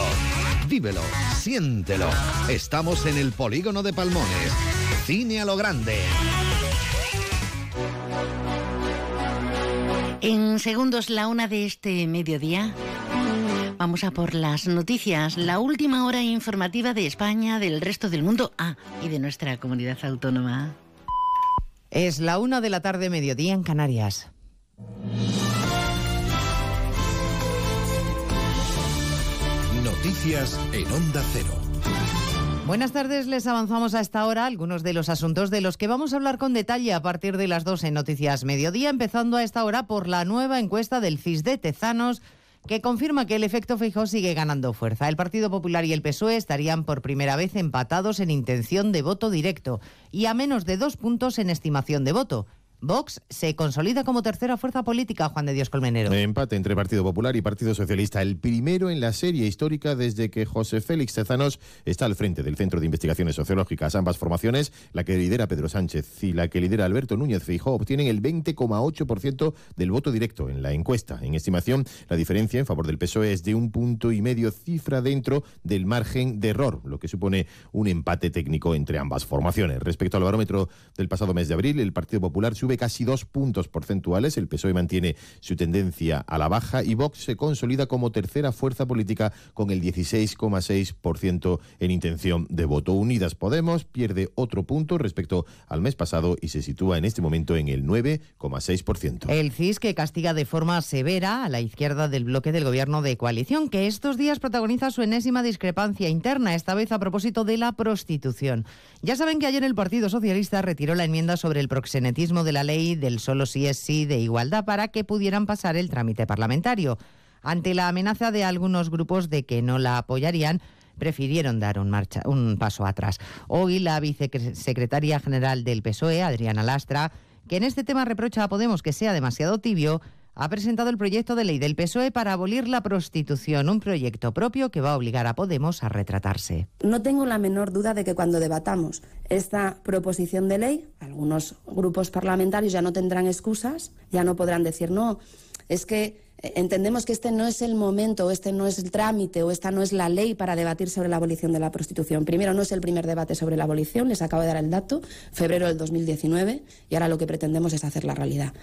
Vívelo, siéntelo. Estamos en el polígono de Palmones cine a lo grande. En segundos, la una de este mediodía. Vamos a por las noticias, la última hora informativa de España, del resto del mundo, ah, y de nuestra comunidad autónoma. Es la una de la tarde, mediodía en Canarias. En Onda Cero. Buenas tardes, les avanzamos a esta hora algunos de los asuntos de los que vamos a hablar con detalle a partir de las dos en Noticias Mediodía, empezando a esta hora por la nueva encuesta del CIS de Tezanos que confirma que el efecto fijo sigue ganando fuerza. El Partido Popular y el PSOE estarían por primera vez empatados en intención de voto directo y a menos de dos puntos en estimación de voto. Vox se consolida como tercera fuerza política, Juan de Dios Colmenero. Empate entre Partido Popular y Partido Socialista, el primero en la serie histórica desde que José Félix Tezanos está al frente del Centro de Investigaciones Sociológicas. Ambas formaciones, la que lidera Pedro Sánchez y la que lidera Alberto Núñez Feijóo, obtienen el 20,8% del voto directo en la encuesta. En estimación, la diferencia en favor del PSOE es de un punto y medio cifra dentro del margen de error, lo que supone un empate técnico entre ambas formaciones. Respecto al barómetro del pasado mes de abril, el Partido Popular sube casi dos puntos porcentuales. El PSOE mantiene su tendencia a la baja y Vox se consolida como tercera fuerza política con el 16,6% en intención de voto. Unidas Podemos pierde otro punto respecto al mes pasado y se sitúa en este momento en el 9,6%. El CIS que castiga de forma severa a la izquierda del bloque del gobierno de coalición, que estos días protagoniza su enésima discrepancia interna, esta vez a propósito de la prostitución. Ya saben que ayer el Partido Socialista retiró la enmienda sobre el proxenetismo de la ley del solo sí es sí de igualdad para que pudieran pasar el trámite parlamentario. Ante la amenaza de algunos grupos de que no la apoyarían, prefirieron dar un, marcha, un paso atrás. Hoy la vicesecretaria general del PSOE, Adriana Lastra, que en este tema reprocha a Podemos que sea demasiado tibio, ha presentado el proyecto de ley del PSOE para abolir la prostitución, un proyecto propio que va a obligar a Podemos a retratarse. No tengo la menor duda de que cuando debatamos esta proposición de ley, algunos grupos parlamentarios ya no tendrán excusas, ya no podrán decir no, es que entendemos que este no es el momento, o este no es el trámite, o esta no es la ley para debatir sobre la abolición de la prostitución. Primero, no es el primer debate sobre la abolición, les acabo de dar el dato, febrero del 2019, y ahora lo que pretendemos es hacer la realidad.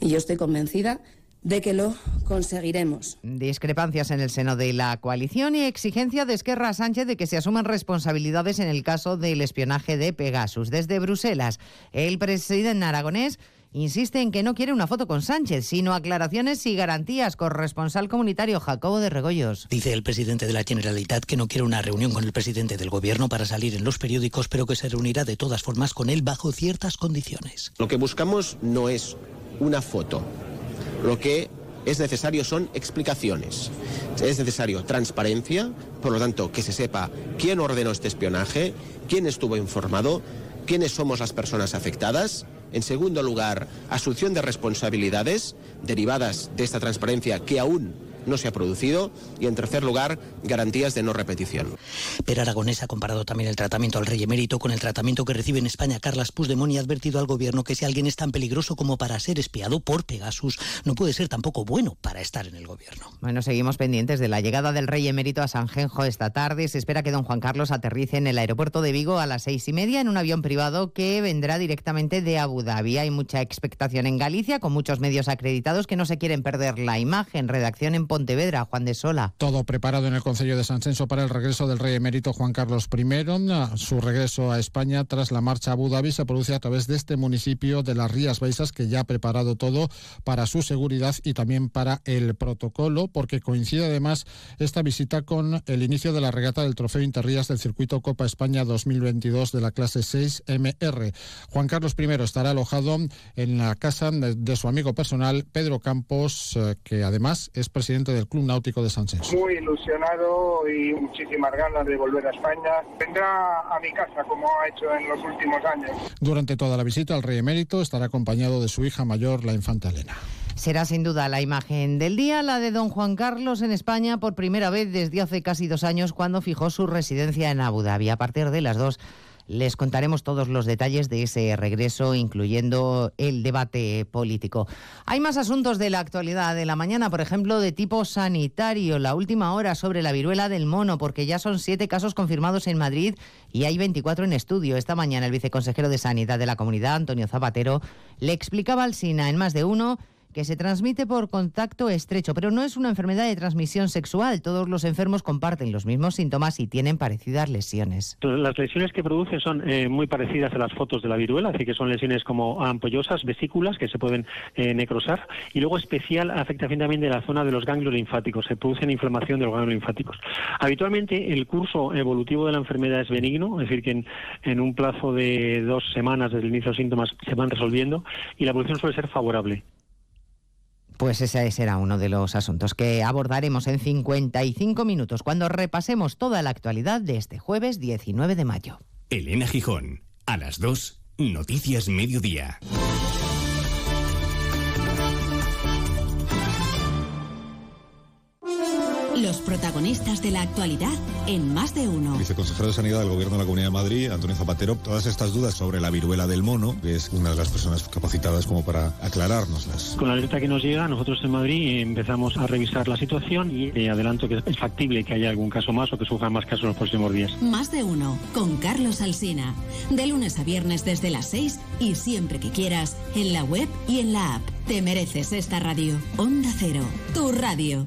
Y yo estoy convencida de que lo conseguiremos. Discrepancias en el seno de la coalición y exigencia de Esquerra Sánchez de que se asuman responsabilidades en el caso del espionaje de Pegasus. Desde Bruselas, el presidente aragonés insiste en que no quiere una foto con Sánchez, sino aclaraciones y garantías. Corresponsal comunitario Jacobo de Regoyos. Dice el presidente de la Generalitat que no quiere una reunión con el presidente del gobierno para salir en los periódicos, pero que se reunirá de todas formas con él bajo ciertas condiciones. Lo que buscamos no es una foto. Lo que es necesario son explicaciones. Es necesario transparencia, por lo tanto, que se sepa quién ordenó este espionaje, quién estuvo informado, quiénes somos las personas afectadas. En segundo lugar, asunción de responsabilidades derivadas de esta transparencia que aún no se ha producido y en tercer lugar garantías de no repetición. Pero Aragonés ha comparado también el tratamiento al rey emérito con el tratamiento que recibe en España Carlas Puigdemont y ha advertido al gobierno que si alguien es tan peligroso como para ser espiado por Pegasus, no puede ser tampoco bueno para estar en el gobierno. Bueno, seguimos pendientes de la llegada del rey emérito a San Genjo esta tarde. Se espera que don Juan Carlos aterrice en el aeropuerto de Vigo a las seis y media en un avión privado que vendrá directamente de Abu Dhabi. Hay mucha expectación en Galicia, con muchos medios acreditados que no se quieren perder la imagen. Redacción en Pontevedra, Juan de Sola. Todo preparado en el Consejo de San Censo para el regreso del rey emérito Juan Carlos I. Su regreso a España tras la marcha a Abu Dhabi se produce a través de este municipio de las Rías Baixas que ya ha preparado todo para su seguridad y también para el protocolo, porque coincide además esta visita con el inicio de la regata del Trofeo Interrías del Circuito Copa España 2022 de la clase 6MR. Juan Carlos I estará alojado en la casa de su amigo personal, Pedro Campos, eh, que además es presidente del Club Náutico de San. Muy ilusionado y muchísimas ganas de volver a España. Vendrá a mi casa como ha hecho en los últimos años. Durante toda la visita, el rey emérito estará acompañado de su hija mayor, la infanta Elena. Será sin duda la imagen del día, la de don Juan Carlos en España por primera vez desde hace casi dos años cuando fijó su residencia en Abu Dhabi. A partir de las dos Les contaremos todos los detalles de ese regreso, incluyendo el debate político. Hay más asuntos de la actualidad de la mañana, por ejemplo, de tipo sanitario. La última hora sobre la viruela del mono, porque ya son siete casos confirmados en Madrid y hay 24 en estudio. Esta mañana el viceconsejero de Sanidad de la comunidad, Antonio Zapatero, le explicaba al SINA en más de uno que se transmite por contacto estrecho, pero no es una enfermedad de transmisión sexual. Todos los enfermos comparten los mismos síntomas y tienen parecidas lesiones. Las lesiones que produce son eh, muy parecidas a las fotos de la viruela, así que son lesiones como ampollosas, vesículas que se pueden eh, necrosar y luego especial afectación también de la zona de los ganglios linfáticos, se produce inflamación de los ganglios linfáticos. Habitualmente el curso evolutivo de la enfermedad es benigno, es decir, que en, en un plazo de dos semanas desde el inicio de los síntomas se van resolviendo y la evolución suele ser favorable. Pues ese será uno de los asuntos que abordaremos en 55 minutos cuando repasemos toda la actualidad de este jueves 19 de mayo. Elena Gijón, a las 2, Noticias Mediodía. Protagonistas de la actualidad en más de uno. Viceconsejero de Sanidad del Gobierno de la Comunidad de Madrid, Antonio Zapatero, todas estas dudas sobre la viruela del mono, que es una de las personas capacitadas como para aclarárnoslas. Con la alerta que nos llega, nosotros en Madrid empezamos a revisar la situación y eh, adelanto que es factible que haya algún caso más o que surjan más casos en los próximos días. Más de uno, con Carlos Alsina. De lunes a viernes desde las 6 y siempre que quieras, en la web y en la app. Te mereces esta radio. Onda Cero, tu radio.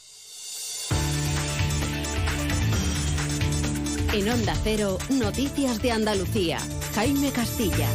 En Onda Cero, Noticias de Andalucía. Jaime Castilla.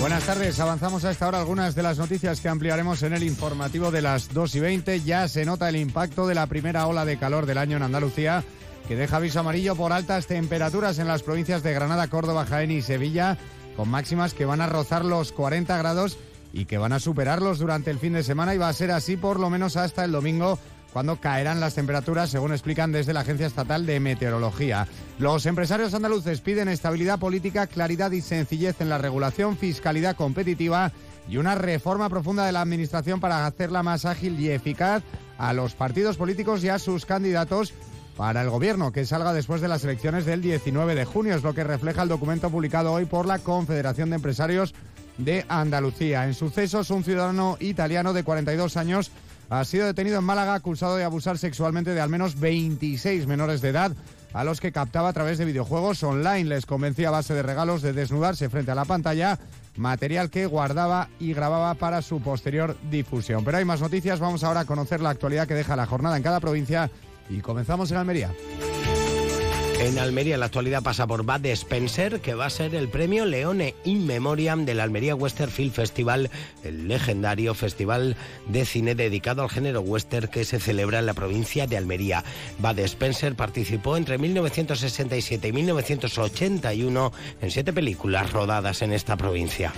Buenas tardes, avanzamos a esta hora algunas de las noticias que ampliaremos en el informativo de las 2 y 20. Ya se nota el impacto de la primera ola de calor del año en Andalucía, que deja aviso amarillo por altas temperaturas en las provincias de Granada, Córdoba, Jaén y Sevilla, con máximas que van a rozar los 40 grados y que van a superarlos durante el fin de semana y va a ser así por lo menos hasta el domingo cuando caerán las temperaturas, según explican desde la Agencia Estatal de Meteorología. Los empresarios andaluces piden estabilidad política, claridad y sencillez en la regulación, fiscalidad competitiva y una reforma profunda de la Administración para hacerla más ágil y eficaz a los partidos políticos y a sus candidatos para el gobierno que salga después de las elecciones del 19 de junio. Es lo que refleja el documento publicado hoy por la Confederación de Empresarios de Andalucía. En sucesos, un ciudadano italiano de 42 años ha sido detenido en Málaga acusado de abusar sexualmente de al menos 26 menores de edad a los que captaba a través de videojuegos online. Les convencía a base de regalos de desnudarse frente a la pantalla, material que guardaba y grababa para su posterior difusión. Pero hay más noticias, vamos ahora a conocer la actualidad que deja la jornada en cada provincia y comenzamos en Almería. En Almería en la actualidad pasa por Bad Spencer, que va a ser el premio Leone in Memoriam del Almería Western Film Festival, el legendario festival de cine dedicado al género western que se celebra en la provincia de Almería. Bad Spencer participó entre 1967 y 1981 en siete películas rodadas en esta provincia.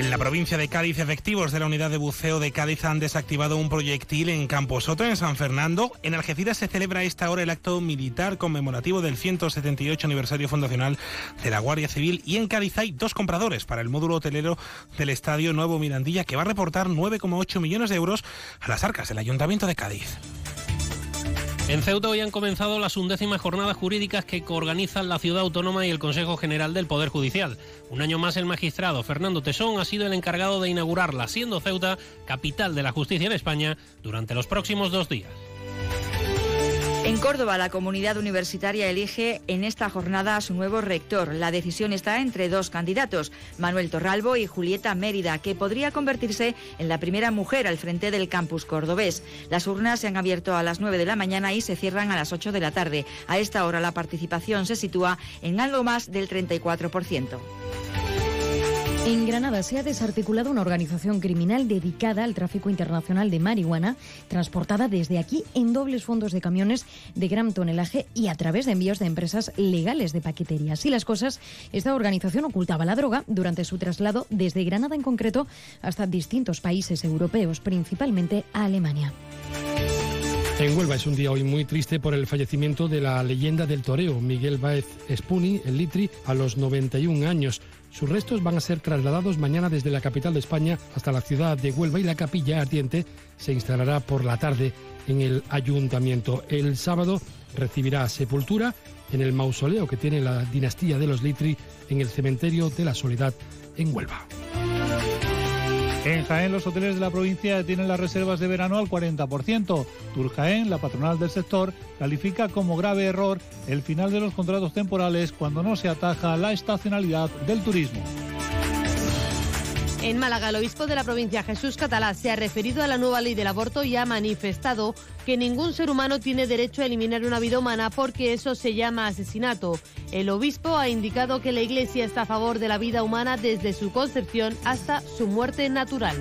En la provincia de Cádiz, efectivos de la unidad de buceo de Cádiz han desactivado un proyectil en Camposoto, en San Fernando. En Algeciras se celebra a esta hora el acto militar conmemorativo del 178 aniversario fundacional de la Guardia Civil. Y en Cádiz hay dos compradores para el módulo hotelero del Estadio Nuevo Mirandilla, que va a reportar 9,8 millones de euros a las arcas del Ayuntamiento de Cádiz. En Ceuta hoy han comenzado las undécimas jornadas jurídicas que coorganizan la Ciudad Autónoma y el Consejo General del Poder Judicial. Un año más el magistrado Fernando Tesón ha sido el encargado de inaugurarla, siendo Ceuta capital de la justicia en España durante los próximos dos días. En Córdoba, la comunidad universitaria elige en esta jornada a su nuevo rector. La decisión está entre dos candidatos, Manuel Torralbo y Julieta Mérida, que podría convertirse en la primera mujer al frente del campus cordobés. Las urnas se han abierto a las 9 de la mañana y se cierran a las 8 de la tarde. A esta hora la participación se sitúa en algo más del 34%. En Granada se ha desarticulado una organización criminal dedicada al tráfico internacional de marihuana, transportada desde aquí en dobles fondos de camiones de gran tonelaje y a través de envíos de empresas legales de paquetería. Así las cosas, esta organización ocultaba la droga durante su traslado desde Granada en concreto hasta distintos países europeos, principalmente a Alemania. En Huelva es un día hoy muy triste por el fallecimiento de la leyenda del toreo, Miguel Baez Espuni, el Litri, a los 91 años. Sus restos van a ser trasladados mañana desde la capital de España hasta la ciudad de Huelva y la capilla ardiente se instalará por la tarde en el ayuntamiento. El sábado recibirá sepultura en el mausoleo que tiene la dinastía de los Litri en el cementerio de la Soledad en Huelva. En Jaén, los hoteles de la provincia tienen las reservas de verano al 40%. Turjaén, la patronal del sector, califica como grave error el final de los contratos temporales cuando no se ataja la estacionalidad del turismo. En Málaga, el obispo de la provincia Jesús Catalá se ha referido a la nueva ley del aborto y ha manifestado que ningún ser humano tiene derecho a eliminar una vida humana porque eso se llama asesinato. El obispo ha indicado que la Iglesia está a favor de la vida humana desde su concepción hasta su muerte natural.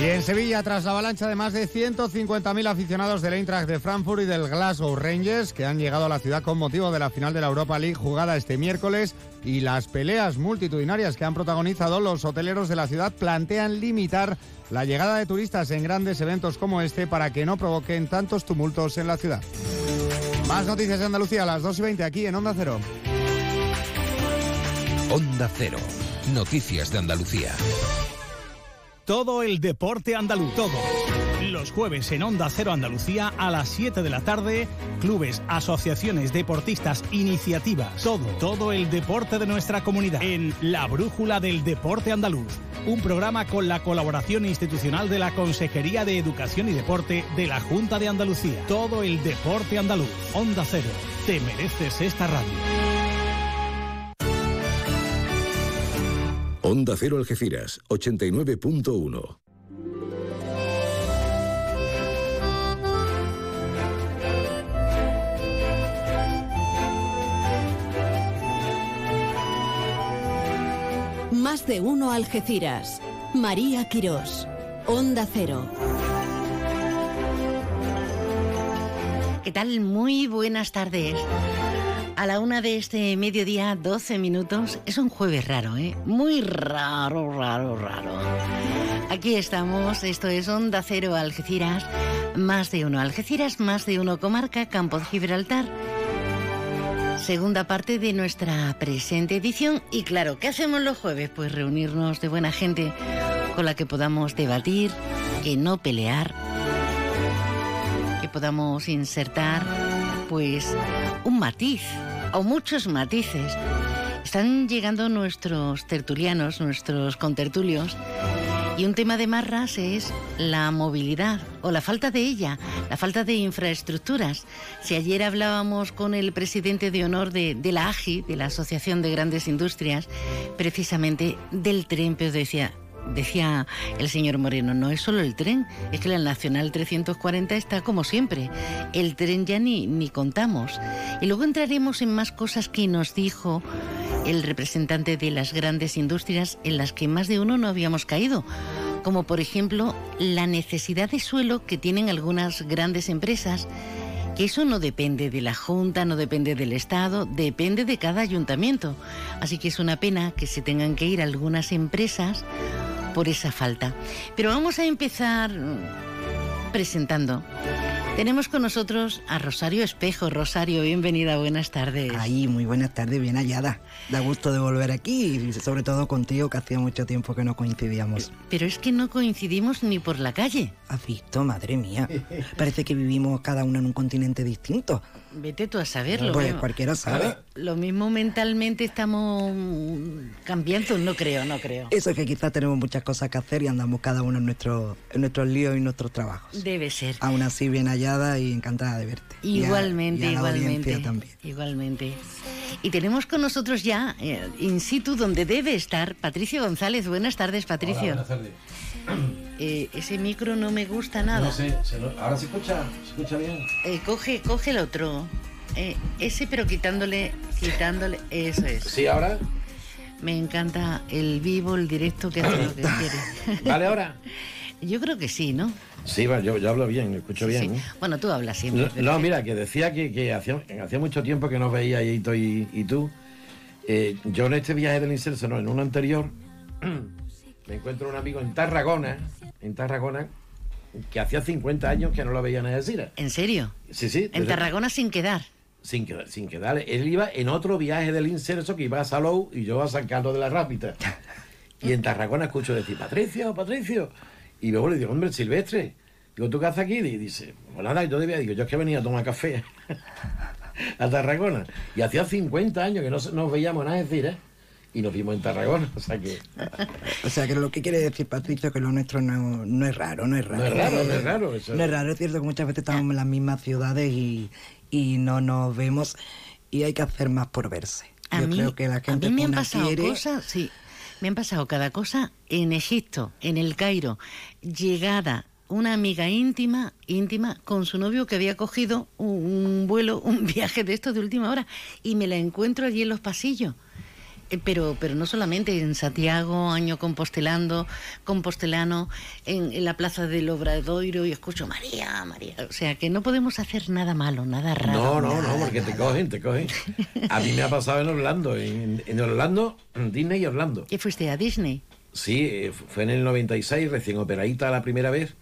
Y en Sevilla, tras la avalancha de más de 150.000 aficionados del Eintracht de Frankfurt y del Glasgow Rangers, que han llegado a la ciudad con motivo de la final de la Europa League jugada este miércoles, y las peleas multitudinarias que han protagonizado, los hoteleros de la ciudad plantean limitar la llegada de turistas en grandes eventos como este para que no provoquen tantos tumultos en la ciudad. Más noticias de Andalucía a las 2 y 20 aquí en Onda Cero. Onda Cero. Noticias de Andalucía. Todo el deporte andaluz. Todo. Los jueves en Onda Cero Andalucía a las 7 de la tarde, clubes, asociaciones, deportistas, iniciativas, todo, todo el deporte de nuestra comunidad en La Brújula del Deporte Andaluz, un programa con la colaboración institucional de la Consejería de Educación y Deporte de la Junta de Andalucía. Todo el deporte andaluz. Onda Cero, te mereces esta radio. Onda Cero Algeciras, 89.1. Más de uno Algeciras. María Quirós. Onda Cero. ¿Qué tal? Muy buenas tardes. A la una de este mediodía, 12 minutos. Es un jueves raro, ¿eh? Muy raro, raro, raro. Aquí estamos, esto es Onda Cero Algeciras, más de uno Algeciras, más de uno Comarca, Campo de Gibraltar. Segunda parte de nuestra presente edición. Y claro, ¿qué hacemos los jueves? Pues reunirnos de buena gente con la que podamos debatir, que no pelear, que podamos insertar pues un matiz o muchos matices. Están llegando nuestros tertulianos, nuestros contertulios, y un tema de marras es la movilidad o la falta de ella, la falta de infraestructuras. Si ayer hablábamos con el presidente de honor de, de la AGI, de la Asociación de Grandes Industrias, precisamente del tren, pero decía, decía el señor Moreno, no es solo el tren, es que la Nacional 340 está como siempre. El tren ya ni, ni contamos. Y luego entraremos en más cosas que nos dijo el representante de las grandes industrias en las que más de uno no habíamos caído como por ejemplo la necesidad de suelo que tienen algunas grandes empresas, que eso no depende de la Junta, no depende del Estado, depende de cada ayuntamiento. Así que es una pena que se tengan que ir algunas empresas por esa falta. Pero vamos a empezar presentando. Tenemos con nosotros a Rosario Espejo. Rosario, bienvenida, buenas tardes. Ahí, muy buenas tardes, bien hallada. Da gusto de volver aquí y sobre todo contigo, que hacía mucho tiempo que no coincidíamos. Pero es que no coincidimos ni por la calle. ¿Has visto? Madre mía. Parece que vivimos cada uno en un continente distinto. Vete tú a saberlo. Pues cualquiera sabe. Lo mismo mentalmente estamos cambiando, no creo, no creo. Eso es que quizás tenemos muchas cosas que hacer y andamos cada uno en, nuestro, en nuestros líos y nuestros trabajos. Debe ser. Aún así, bien hallada y encantada de verte. Igualmente, y a, y a igualmente. También. Igualmente. Y tenemos con nosotros ya, eh, in situ, donde debe estar, Patricio González. Buenas tardes, Patricio. Hola, buenas tardes. Eh, ese micro no me gusta nada. No sé, se lo, ahora se escucha, se escucha bien. Eh, coge, coge el otro. Eh, ese, pero quitándole, quitándole, eso es. ¿Sí ahora? Me encanta el vivo, el directo que hace lo que quiere. ¿Vale ahora? Yo creo que sí, ¿no? Sí, va, yo, yo hablo bien, escucho bien. ¿eh? Bueno, tú hablas siempre. No, no, mira, que decía que, que hacía, hacía mucho tiempo que nos veía Hito y, y tú. Eh, yo en este viaje del incenso, no, en uno anterior, me encuentro un amigo en Tarragona, en Tarragona, que hacía 50 años que no lo veía en Algeciras. ¿En serio? Sí, sí. En desde- Tarragona sin quedar. Sin quedar, sin quedar. Él iba en otro viaje del incenso que iba a Salou y yo a San Carlos de la Rápida. Y en Tarragona escucho decir, Patricio, Patricio. Y luego le digo, hombre, Silvestre. Digo, ¿tú qué haces aquí? Y dice, pues nada, yo debía, digo, yo es que venía a tomar café a Tarragona. Y hacía 50 años que no nos veíamos nada decir, ¿eh? Y nos vimos en Tarragona, o sea que... O sea, que lo que quiere decir Patricio que lo nuestro no, no es raro, no es raro. No es raro, no es raro, eso- No es raro, es cierto que muchas veces estamos en las mismas ciudades y, y no nos vemos y hay que hacer más por verse. A Yo mí, creo que la a gente mí me han pasado quiere- cosas, sí, me han pasado cada cosa en Egipto, en el Cairo, llegada una amiga íntima, íntima, con su novio que había cogido un, un vuelo, un viaje de estos de última hora, y me la encuentro allí en los pasillos. Eh, Pero, pero no solamente en Santiago, año compostelando, compostelano, en, en la plaza del Obradoiro y escucho María, María. O sea que no podemos hacer nada malo, nada No, raro. no, no, porque te cogen, te cogen. A mí me ha pasado en Orlando, en, en Orlando, en Disney y Orlando. ¿Qué fuiste a Disney? Sí, eh, fue en el 96, recién operadita la primera vez.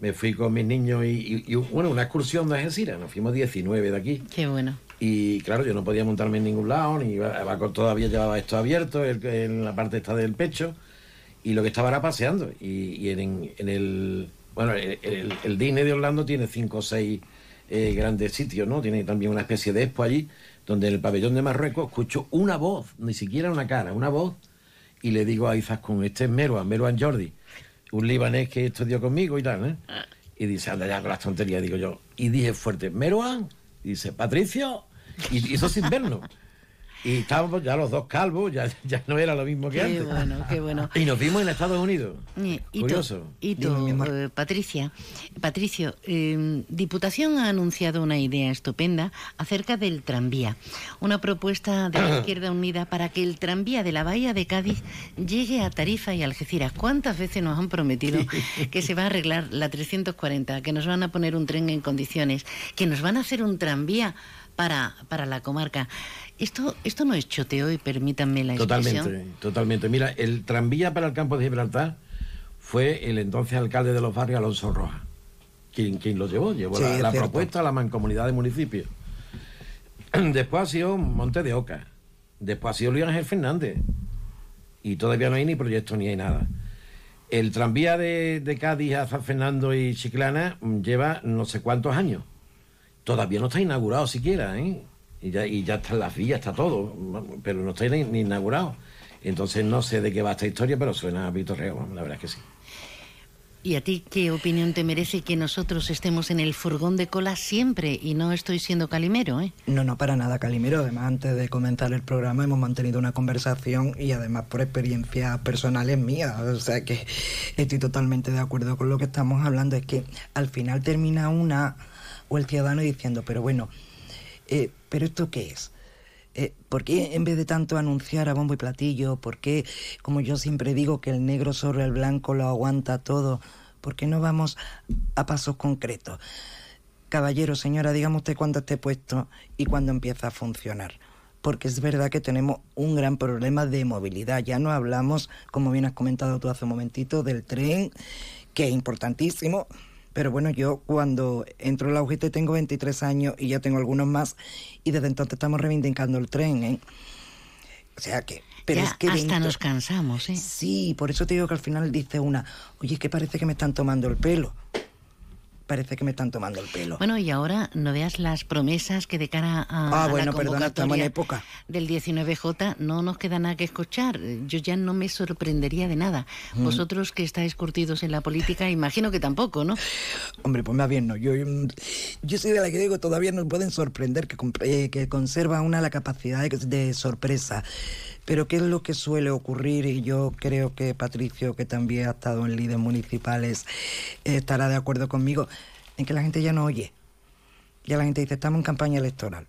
Me fui con mis niños y, y- y, bueno, una excursión de Algeciras. Nos fuimos 19 de aquí. Qué bueno. Y claro, yo no podía montarme en ningún lado, ni con- todavía llevaba esto abierto, el- en la parte esta del pecho. Y lo que estaba era paseando. Y, y en, en el. Bueno, el, el- el Disney de Orlando tiene cinco o seis eh, grandes sitios, ¿no? Tiene también una especie de expo allí, donde en el pabellón de Marruecos escucho una voz, ni siquiera una cara, una voz. Y le digo a Izaskun, este es Meruan, Meruan Jordi, un libanés que estudió conmigo y tal, ¿eh? Y dice, anda ya con las tonterías, digo yo. Y dije fuerte, Meruan, y dice, Patricio, y y eso sin vernos. Y estábamos ya los dos calvos, ya, ya no era lo mismo que Qué antes. bueno, qué bueno. Y nos vimos en Estados Unidos. Y tú- Curioso. Y tú, eh, Patricia, Patricio, eh, Diputación ha anunciado una idea estupenda acerca del tranvía. Una propuesta de la Izquierda Unida para que el tranvía de la Bahía de Cádiz llegue a Tarifa y Algeciras. ¿Cuántas veces nos han prometido que se va a arreglar la 340, que nos van a poner un tren en condiciones, que nos van a hacer un tranvía para, para la comarca? Esto, esto no es choteo y permítanme la expresión. Totalmente, totalmente. Mira, el tranvía para el campo de Gibraltar fue el entonces alcalde de los barrios, Alonso Rojas, quien, quien lo llevó, llevó Sí, la, propuesta a la mancomunidad de municipios. Después ha sido Monte de Oca, después ha sido Luis Ángel Fernández, y todavía no hay ni proyecto ni hay nada. El tranvía de, de Cádiz a San Fernando y Chiclana mm, lleva no sé cuántos años. Todavía no está inaugurado siquiera, ¿eh? Y ya, y ya están las vías, está todo, pero no está ni, ni inaugurado. Entonces no sé de qué va esta historia, pero suena a Vitorreo, la verdad es que sí. ¿Y a ti qué opinión te merece que nosotros estemos en el furgón de cola siempre y no estoy siendo calimero, eh? No, no, para nada, Calimero. Además, antes de comenzar el programa hemos mantenido una conversación y además por experiencias personales mías. O sea que estoy totalmente de acuerdo con lo que estamos hablando. Es que al final termina una o el ciudadano diciendo, pero bueno, eh, ¿pero esto qué es? Eh, ¿Por qué en vez de tanto anunciar a bombo y platillo, por qué, como yo siempre digo, que el negro sobre el blanco lo aguanta todo, por qué no vamos a pasos concretos? Caballero, señora, dígame usted cuándo esté puesto y cuándo empieza a funcionar. Porque es verdad que tenemos un gran problema de movilidad. Ya no hablamos, como bien has comentado tú hace un momentito, del tren, que es importantísimo. Pero bueno, yo cuando entro en la UGT tengo 23 años y ya tengo algunos más, y desde entonces estamos reivindicando el tren, ¿eh? O sea que... Pero Ya es que hasta dentro- nos cansamos, ¿eh? Sí, por eso te digo que al final dice una, oye, es que parece que me están tomando el pelo. Parece que me están tomando el pelo. Bueno, y ahora no veas las promesas que de cara a, Ah, a bueno, la perdona, estamos en época. del 19J no nos queda nada que escuchar. Yo ya no me sorprendería de nada. Mm. Vosotros que estáis curtidos en la política, imagino que tampoco, ¿no? Hombre, pues más bien no. Yo, mm, yo soy de la que digo, todavía nos pueden sorprender, que, eh, que conserva una la capacidad de, de sorpresa. Pero ¿qué es lo que suele ocurrir? Y yo creo que Patricio, que también ha estado en líderes municipales, estará de acuerdo conmigo, en que la gente ya no oye. Ya la gente dice, estamos en campaña electoral.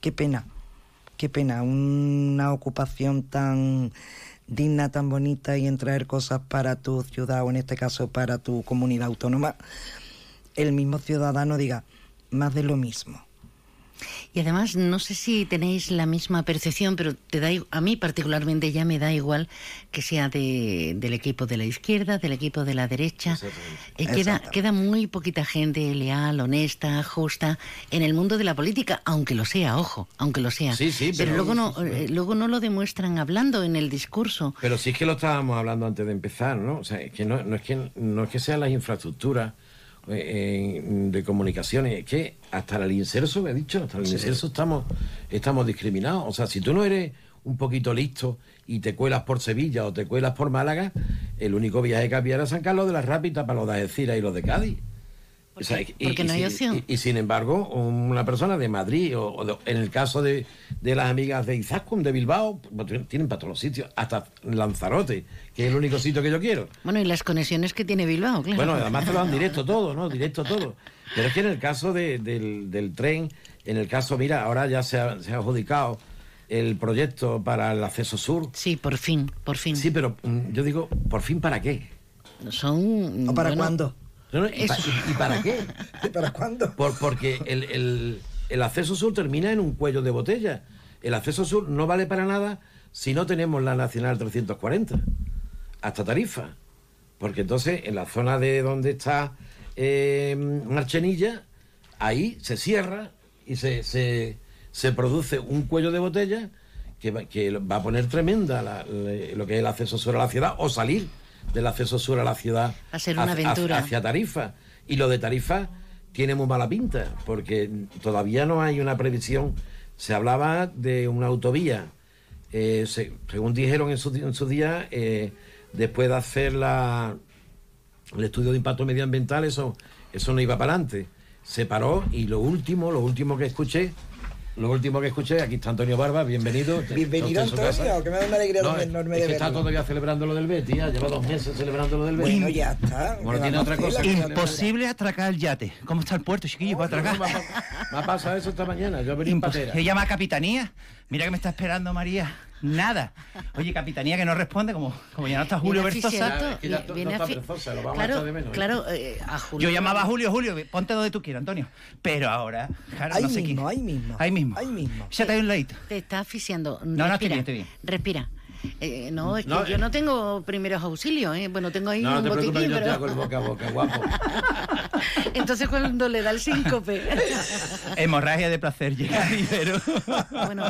Qué pena. qué pena, una ocupación tan digna, tan bonita y en traer cosas para tu ciudad o en este caso para tu comunidad autónoma, el mismo ciudadano diga más de lo mismo. Y además, no sé si tenéis la misma percepción, pero te da, a mí particularmente ya me da igual que sea de, del equipo de la izquierda, del equipo de la derecha. Eh, queda, queda muy poquita gente leal, honesta, justa en el mundo de la política, aunque lo sea, ojo, aunque lo sea. Sí, sí, pero, luego, no, eh, luego no lo demuestran hablando en el discurso. Pero sí es que lo estábamos hablando antes de empezar, ¿no? O sea, es que no, no es que no es que sean las infraestructuras eh, de comunicaciones, es que hasta el inserso, me he dicho, hasta el inserso estamos, estamos discriminados. O sea, si tú no eres un poquito listo y te cuelas por Sevilla o te cuelas por Málaga, el único viaje que había era San Carlos de la Rápida para los de Algeciras y los de Cádiz. Porque no hay opción. Y, sin embargo, una persona de Madrid, o, en el caso de, las amigas de Izaskun, de Bilbao, pues, tienen para todos los sitios, hasta Lanzarote, que es el único sitio que yo quiero. Bueno, y las conexiones que tiene Bilbao, claro. Bueno, además te lo dan directo todo, ¿no? Directo todo. Pero es que en el caso del, tren, en el caso, mira, ahora ya se ha, se ha adjudicado el proyecto para el acceso sur. Sí, por fin, por fin. Sí, pero mm, yo digo, ¿por fin para qué? Son... ¿O para cuándo? ¿Y, para qué? ¿Para cuándo? Por, porque el, acceso sur termina en un cuello de botella. El acceso sur no vale para nada si no tenemos la Nacional 340 hasta Tarifa. Porque entonces en la zona de donde está eh, Marchenilla, ahí se cierra y se, se, produce un cuello de botella que va, que va a poner tremenda lo que es el acceso sur a la ciudad o salir del acceso sur a la ciudad. a ser una aventura. Hacia Tarifa. Y lo de Tarifa tiene muy mala pinta, porque todavía no hay una previsión. Se hablaba de una autovía. Eh, según dijeron en su, en su día, eh, después de hacer la, el estudio de impacto medioambiental, eso, eso no iba para adelante. Se paró y lo último, lo último que escuché lo último que escuché, aquí está Antonio Barba, bienvenido. Bienvenido Antonio, que me da una alegría no, enorme es que está todavía celebrando lo del Betis, ya lleva dos meses celebrando lo del Betis. Bueno, ya está. Bueno, tiene otra cosa. Imposible atracar el yate. ¿Cómo está el puerto, chiquillo, para atracar? Me ha, pasado eso esta mañana, yo venía en patera. Se llama Capitanía. Mira que me está esperando María nada. Oye, capitanía que no responde, como, como ya no está Julio Berzosa. claro, eh, a Julio. Yo llamaba a Julio, Julio, ponte donde tú quieras, Antonio. Pero ahora, claro, ahí no sé mismo, Ahí mismo, ahí mismo. Ahí mismo. Ya te doy un ladito. Te está asfixiando. No, no, estoy bien, estoy bien. Respira. Eh, no, es que yo eh. no tengo primeros auxilios, ¿eh? Bueno, tengo ahí no, un te botiquín, pero... yo te hago el boca a boca, guapo. Entonces cuando le da el síncope... Hemorragia de placer llega bueno,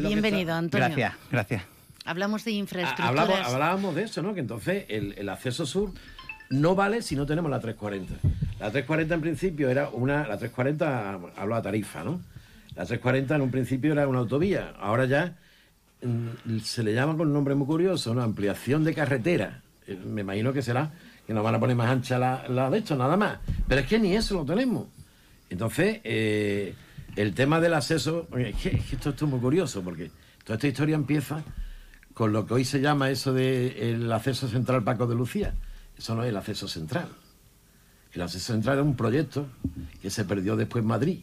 bienvenido, Antonio. Gracias, gracias. Hablamos de infraestructuras. hablábamos de eso, ¿no? Que entonces el, el acceso sur no vale si no tenemos la 340. La 340 en principio era una... La 340 hablo de tarifa, ¿no? La 340 en un principio era una autovía. Ahora ya se le llama con un nombre muy curioso, una ampliación de carretera. Eh, me imagino que será que nos van a poner más ancha la, de esto, nada más. Pero es que ni eso lo tenemos. Entonces, eh, el tema del acceso, es que, esto, es muy curioso, porque toda esta historia empieza con lo que hoy se llama eso del acceso central Paco de Lucía. Eso no es el acceso central. El acceso central es un proyecto que se perdió después en Madrid,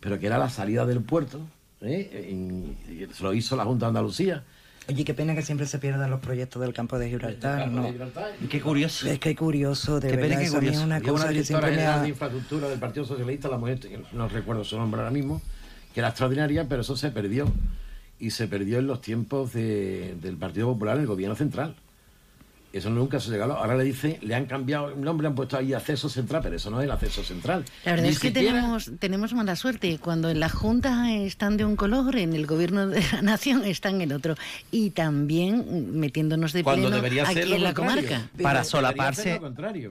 pero que era la salida del puerto ¿eh? se lo hizo la Junta de Andalucía. Oye, qué pena que siempre se pierdan los proyectos del campo de Gibraltar. ¿no? Qué curioso. Es que curioso, de qué verdad. Pena, qué una cosa que siempre me de infraestructura del Partido Socialista, la mujer, no recuerdo su nombre ahora mismo, que era extraordinaria, pero eso se perdió. Y se perdió en los tiempos del Partido Popular en el gobierno central. Eso nunca se ha llegado. Ahora le dice, le han cambiado el nombre, han puesto ahí acceso central, pero eso no es el acceso central. La verdad es que tenemos, tenemos mala suerte. Cuando en la Junta están de un color, en el gobierno de la nación están en otro. Y también metiéndonos de Cuando pleno aquí en la comarca. Para solaparse,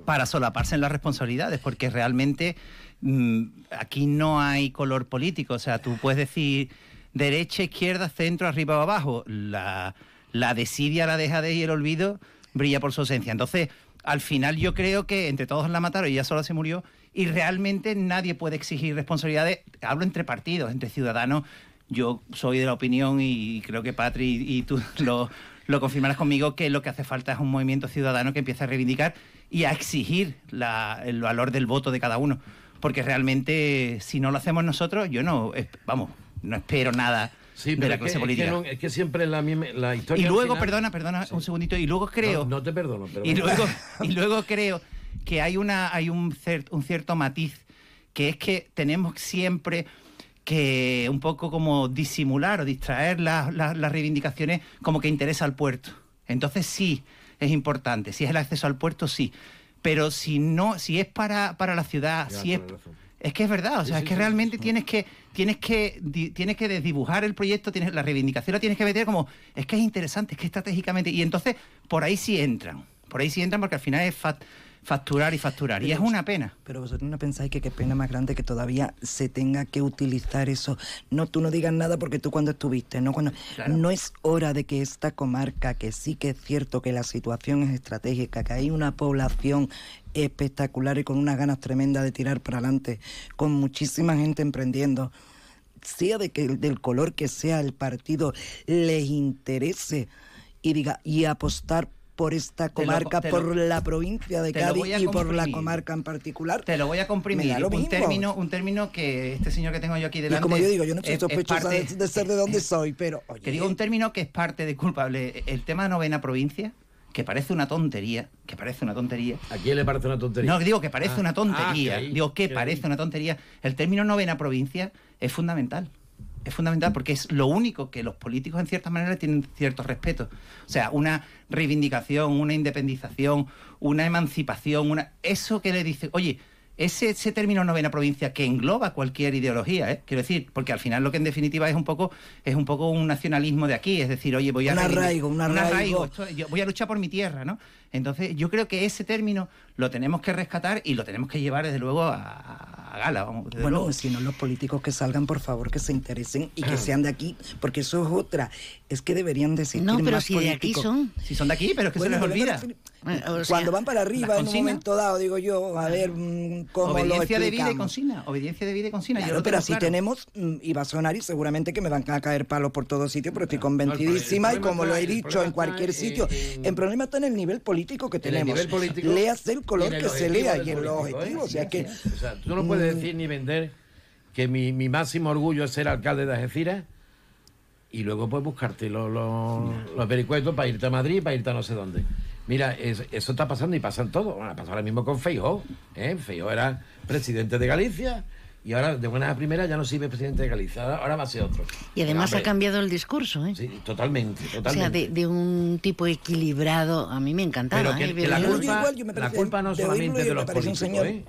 para solaparse en las responsabilidades, porque realmente mm, aquí no hay color político. O sea, tú puedes decir derecha, izquierda, centro, arriba o abajo. La, la desidia, la dejadez y el olvido brilla por su ausencia. Entonces, al final yo creo que entre todos la mataron y ella sola se murió y realmente nadie puede exigir responsabilidades. Hablo entre partidos, entre ciudadanos. Yo soy de la opinión y creo que Patri y, tú lo, confirmarás conmigo que lo que hace falta es un movimiento ciudadano que empiece a reivindicar y a exigir el valor del voto de cada uno. Porque realmente, si no lo hacemos nosotros, yo no, vamos, no espero nada Sí, de la clase que, política. Es que, no- es que siempre la, misma- la historia. y luego, final- perdona, perdona un segundito, y luego creo... No, no te perdono, pero. Y luego, y luego creo que hay una hay un, cer- un cierto matiz que es que tenemos siempre que un poco como disimular o distraer las, las- las reivindicaciones como que interesa al puerto. Entonces sí, es importante. Si es el acceso al puerto, sí. Pero si no, si es para, para la ciudad, Ya, si es, tienes razón. Es que es verdad, o sea, sí, es que realmente tienes que tienes que di- tienes que desdibujar el proyecto, tienes la reivindicación la tienes que meter como es que es interesante, es que estratégicamente y entonces por ahí sí entran, por ahí sí entran porque al final es fa- facturar y facturar y es una pena. Pero vosotros no pensáis que qué pena más grande que todavía se tenga que utilizar eso. No, tú no digas nada porque tú cuando estuviste, no cuando no es hora de que esta comarca, que sí que es cierto que la situación es estratégica, que hay una población espectacular y con unas ganas tremendas de tirar para adelante, con muchísima gente emprendiendo sea de que del color que sea el partido les interese y diga y apostar por esta Te lo- comarca, te lo- por la provincia de te Cádiz y por la comarca en particular. Te lo voy a comprimir. lo Un mismo. término, un término que este señor que tengo yo aquí Y delante. como yo digo, yo no soy es- es sospechosa parte- de, de ser de donde soy, pero Que digo un término que es parte de culpable. El tema novena provincia, que parece una tontería, que parece una tontería. ¿A quién le parece una tontería? No, digo que parece Ah, una ah, tontería. que ahí, digo que que parece ahí. una tontería. El término novena provincia es fundamental. Es fundamental porque es lo único que los políticos en cierta manera tienen cierto respeto. O sea, una reivindicación, una independización, una emancipación, una eso que le dice, oye, ese, ese término novena provincia que engloba cualquier ideología, ¿eh? quiero decir, porque al final lo que en definitiva es un poco es un poco un nacionalismo de aquí, es decir, oye, voy a Un arraigo, un arraigo. esto- yo voy a luchar por mi tierra, ¿no? Entonces, yo creo que ese término lo tenemos que rescatar y lo tenemos que llevar desde luego a, a gala, vamos, desde Bueno, luego. si no los políticos que salgan, por favor, que se interesen y que sean de aquí, porque eso es otra. Es que deberían decir No, pero si de aquí son. Si son de aquí, pero es que Bueno, se les olvida. O sea, Cuando van para arriba en un momento dado, digo yo, a ver cómo lo Obediencia de vida y consigna. Obediencia de vida y consigna. yo Claro, lo pero así claro. tenemos, mm, y va a sonar, y seguramente que me van a caer palos por todos sitios, pero estoy No, el el convencidísima, y problema como lo he el dicho en cualquier está sitio, en- el problema está en el nivel político que En el tenemos. nivel político Leas el color y en que el se lea y en los político, ¿eh? objetivos. O sea que. O sea, tú no puedes Mm. decir ni vender que mi, mi máximo orgullo es ser alcalde de Algeciras y luego puedes buscarte los, los, los vericuetos para irte a Madrid, para irte a no sé dónde. Mira, es- eso está pasando y pasa en todo. Bueno, pasa ahora mismo con Feijó. ¿eh? Feijó era presidente de Galicia y ahora de buenas a primeras ya no sirve presidente de Galicia. Ahora, va a ser otro. Y además Hombre, ha cambiado el discurso, ¿eh? Sí, totalmente, O sea, totalmente. de, de un tipo equilibrado, a mí me encantaba. Pero que, ¿eh? que la, culpa, igual, yo me la parece- culpa no solamente de los políticos, señor. ¿eh?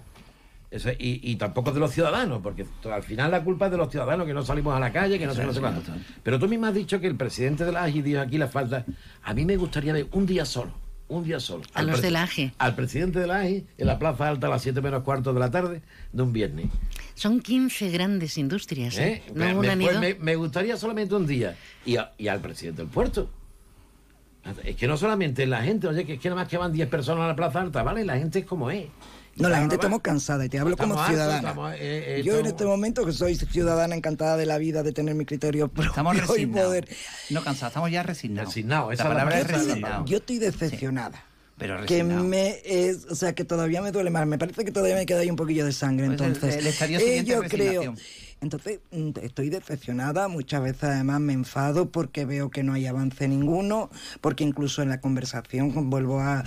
Eso- y, y tampoco de los ciudadanos, porque al final la culpa es de los ciudadanos que no salimos a la calle, que no sé, qué, no sé cuánto. Pero tú mismo has dicho que el presidente de la AGI dijo aquí la falta. A mí me gustaría ver un día solo, un día solo. A los presi- de la AGI. Al presidente de la AGI en la Plaza Alta a las 7 menos cuarto de la tarde de un viernes. Son 15 grandes industrias, ¿eh? ¿eh? No me, una me- pues me- me gustaría solamente un día. Y, a- y al presidente del puerto. Es que no solamente la gente, oye, que es que nada más que van 10 personas a la Plaza Alta, ¿vale? La gente es como es. No, la gente estamos cansada y te hablo como Estamos hartos, ciudadana. estamos, eh, eh, Yo en este momento que soy ciudadana encantada de la vida, de tener mi criterio propio Estamos y poder. No cansados, estamos ya resignados. Resignados, esa la palabra es resignado. Yo estoy decepcionada. Pero que resignado. me es, o sea, que todavía me duele más. Me parece que todavía me queda ahí un poquillo de sangre. Pues el- entonces, el estadio eh, yo creo. Entonces, mm, estoy decepcionada. Muchas veces, además, me enfado porque veo que no hay avance ninguno. Porque incluso en la conversación, vuelvo a,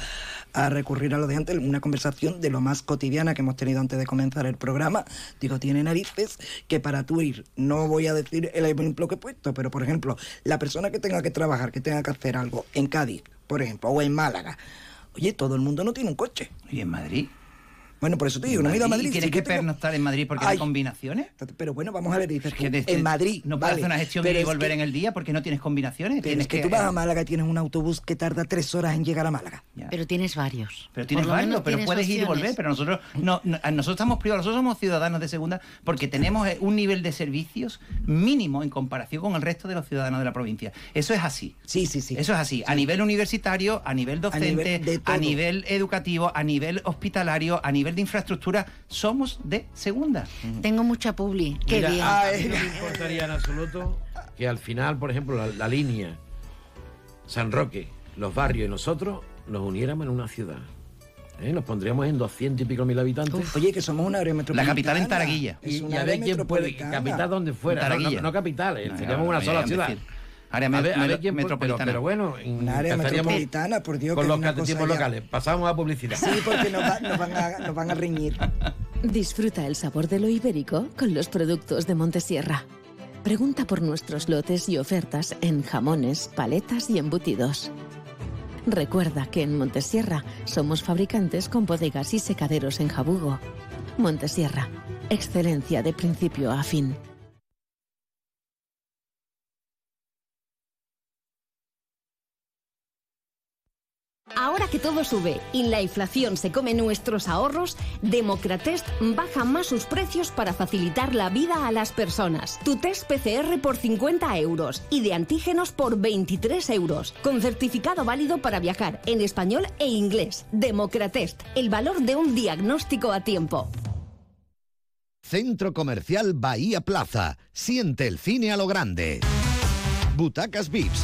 a recurrir a lo de antes, una conversación de lo más cotidiana que hemos tenido antes de comenzar el programa. Digo, tiene narices que para tú ir, no voy a decir el ejemplo que he puesto, pero por ejemplo, la persona que tenga que trabajar, que tenga que hacer algo en Cádiz, por ejemplo, o en Málaga. Oye, todo el mundo no tiene un coche. ¿Y en Madrid? Bueno, por eso te digo, no he ido a Madrid. ¿Y tienes que que tengo- pernoctar en Madrid porque hay Ay. combinaciones? Pero bueno, vamos a ver, dices Que en Madrid. No puedes vale, hacer una gestión pero y volver que- en el día porque no tienes combinaciones. Pero tienes es que tú vas a Málaga y tienes un autobús que tarda tres horas en llegar a Málaga. Pero tienes varios. Pero tienes varios, pero tienes puedes ir y volver. Pero nosotros no, no- nosotros estamos privados, nosotros somos ciudadanos de segunda porque tenemos eh, un nivel de servicios mínimo en comparación con el resto de los ciudadanos de la provincia. Eso es así. Sí, sí, sí. Eso es así. A nivel universitario, a nivel docente, nivel a nivel educativo, a nivel hospitalario, a nivel de infraestructura, somos de segunda. Tengo mucha publi. Qué Mira, bien. a mí no me importaría en absoluto que al final, por ejemplo, la, la línea San Roque, los barrios y nosotros nos uniéramos en una ciudad. ¿eh? Nos pondríamos en 200 y pico mil habitantes. Oye, que somos una área metropolitana. La capital en Taraguilla. Y, y a ver quién puede. Capital donde fuera. No, no, no capital, eh, No, seríamos no, una no, sola ciudad. decir, área a ver, a me- ver quién puede- metropolitana. Pero, pero bueno, Una área metropolitana, por Dios, con que los locales. Pasamos a publicidad. Sí, porque nos, va- nos van a, nos van a reñir. Disfruta el sabor de lo ibérico con los productos de Montesierra. Pregunta por nuestros lotes y ofertas en jamones, paletas y embutidos. Recuerda que en Montesierra somos fabricantes con bodegas y secaderos en Jabugo. Montesierra, excelencia de principio a fin. Ahora que todo sube y la inflación se come nuestros ahorros, Democratest baja más sus precios para facilitar la vida a las personas. Tu test PCR por 50 euros y de antígenos por 23 euros, con certificado válido para viajar en español e inglés. Democratest, el valor de un diagnóstico a tiempo. Centro Comercial Bahía Plaza. Siente el cine a lo grande. Butacas VIPs,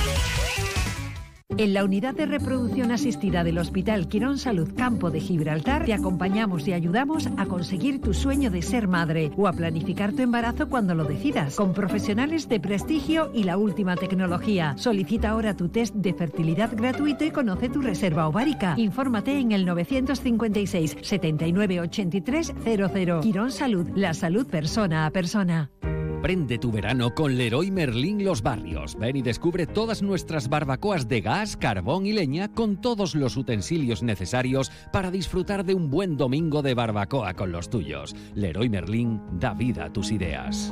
En la unidad de reproducción asistida del Hospital Quirón Salud Campo de Gibraltar te acompañamos y ayudamos a conseguir tu sueño de ser madre o a planificar tu embarazo cuando lo decidas, con profesionales de prestigio y la última tecnología. Solicita ahora tu test de fertilidad gratuito y conoce tu reserva ovárica. Infórmate en el 956 79 83 00. Quirón Salud, la salud persona a persona. Prende tu verano con Leroy Merlin Los Barrios. Ven y descubre todas nuestras barbacoas de gas, carbón y leña con todos los utensilios necesarios para disfrutar de un buen domingo de barbacoa con los tuyos. Leroy Merlin da vida a tus ideas.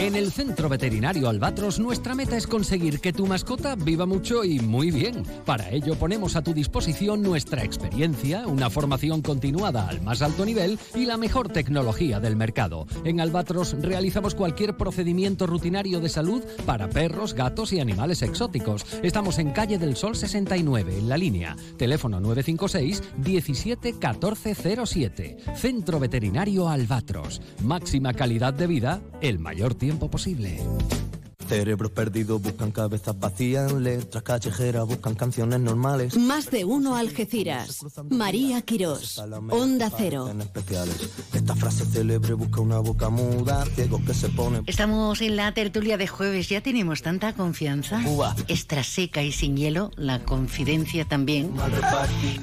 En el Centro Veterinario Albatros nuestra meta es conseguir que tu mascota viva mucho y muy bien. Para ello ponemos a tu disposición nuestra experiencia, una formación continuada al más alto nivel y la mejor tecnología del mercado. En Albatros realizamos cualquier procedimiento rutinario de salud para perros, gatos y animales exóticos. Estamos en calle del Sol 69, en la línea. Teléfono 956 17 14 07. Centro Veterinario Albatros. Máxima calidad de vida, el mayor tiempo posible. Cerebros perdidos buscan cabezas vacías, letras callejeras buscan canciones normales. Más de uno Algeciras. María Quirós. Onda Cero. En especiales. Esta frase célebre busca una boca muda, ciegos que se ponen. Estamos en la tertulia de jueves, ya tenemos tanta confianza. Extra seca y sin hielo, la confidencia también.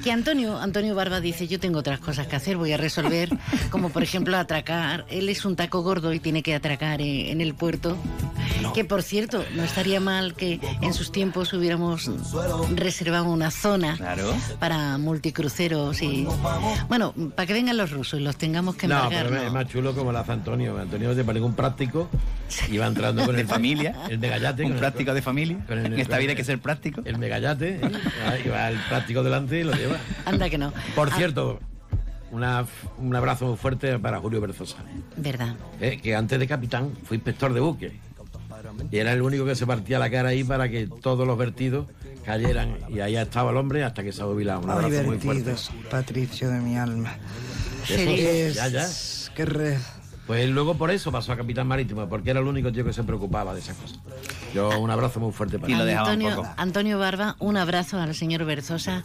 Que Antonio, Antonio Barba dice, yo tengo otras cosas que hacer, voy a resolver, como por ejemplo atracar. Él es un taco gordo y tiene que atracar eh, en el puerto. Que por cierto, no estaría mal que en sus tiempos hubiéramos reservado una zona para multicruceros y... Bueno, para que vengan los rusos y los tengamos que No, embargar. pero ¿no? es más chulo como lo hace Antonio. Antonio te parece un práctico y va entrando con De el familia. El megallate. Un el- práctico de familia. con el- En esta vida hay el- que ser práctico. El megallate. ¿eh? Va el práctico delante y lo lleva. Anda que no. Por Ah, cierto, una- un abrazo muy fuerte para Julio Berzosa. Verdad. eh, que antes de capitán fue inspector de buque. Y era el único que se partía la cara ahí para que todos los vertidos cayeran. Y ahí estaba el hombre hasta que se ha jubilado. Un abrazo muy fuerte. Patricio de mi alma. Eso, ya, ya. Qué re- Pues luego por eso pasó a capitán marítimo, porque era el único tío que se preocupaba de esas cosas. Yo un abrazo muy fuerte para él. Antonio, Antonio Barba, un abrazo al señor Berzosa.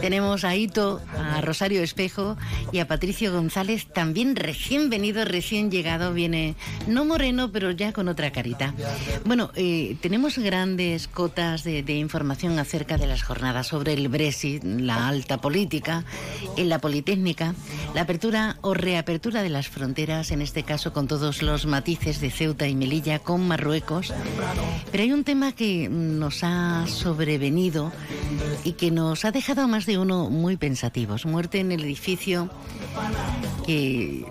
Tenemos a Ito, a Rosario Espejo y a Patricio González, también recién venido, recién llegado, viene no moreno, pero ya con otra carita. Bueno, eh, tenemos grandes cotas de, de información acerca de las jornadas sobre el Brexit, la alta política, en la Politécnica, la apertura o reapertura de las fronteras, en este caso con todos los matices de Ceuta y Melilla con Marruecos, Pero hay un tema que nos ha sobrevenido y que nos ha dejado a más de uno muy pensativos. Muerte en el edificio que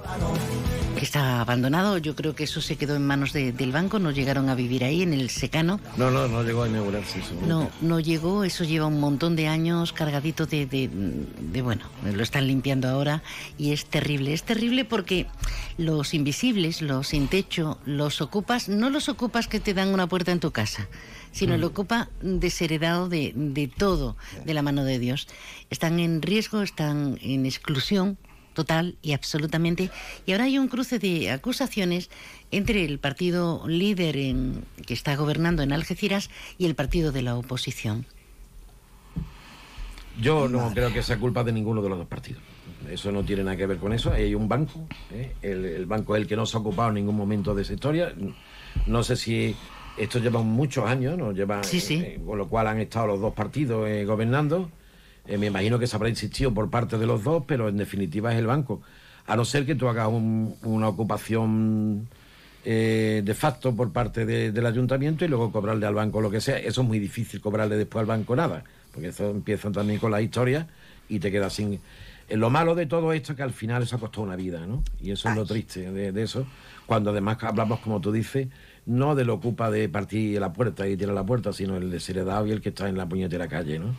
está abandonado. Yo creo que eso se quedó en manos del banco. No llegaron a vivir ahí, en el secano. No, no, no llegó a inaugurarse eso. No, no llegó. Eso lleva un montón de años cargadito de, de, bueno, lo están limpiando ahora y es terrible. Es terrible porque los invisibles, los sin techo, los ocupas, no los ocupas que te dan una puerta en tu casa sino lo ocupa desheredado de, de todo de la mano de Dios. Están en riesgo, están en exclusión total y absolutamente. Y ahora hay un cruce de acusaciones entre el partido líder en, que está gobernando en Algeciras y el partido de la oposición. Yo no creo que sea culpa de ninguno de los dos partidos. Eso no tiene nada que ver con eso. Hay un banco, ¿eh? el, banco es el que no se ha ocupado en ningún momento de esa historia. No sé si esto lleva muchos años, ¿no? lleva, eh, con lo cual han estado los dos partidos eh, gobernando eh, me imagino que se habrá insistido por parte de los dos, pero en definitiva es el banco. A no ser que tú hagas una ocupación de facto por parte del ayuntamiento y luego cobrarle al banco lo que sea. Eso es muy difícil cobrarle después al banco nada, porque eso empieza también con la historia y te quedas sin... Lo malo de todo esto es que al final eso ha costado una vida, ¿no? Y eso es lo triste de, de eso, cuando además hablamos, como tú dices, no del ocupa de partir la puerta y tirar la puerta, sino el desheredado y el que está en la puñetera calle, ¿no?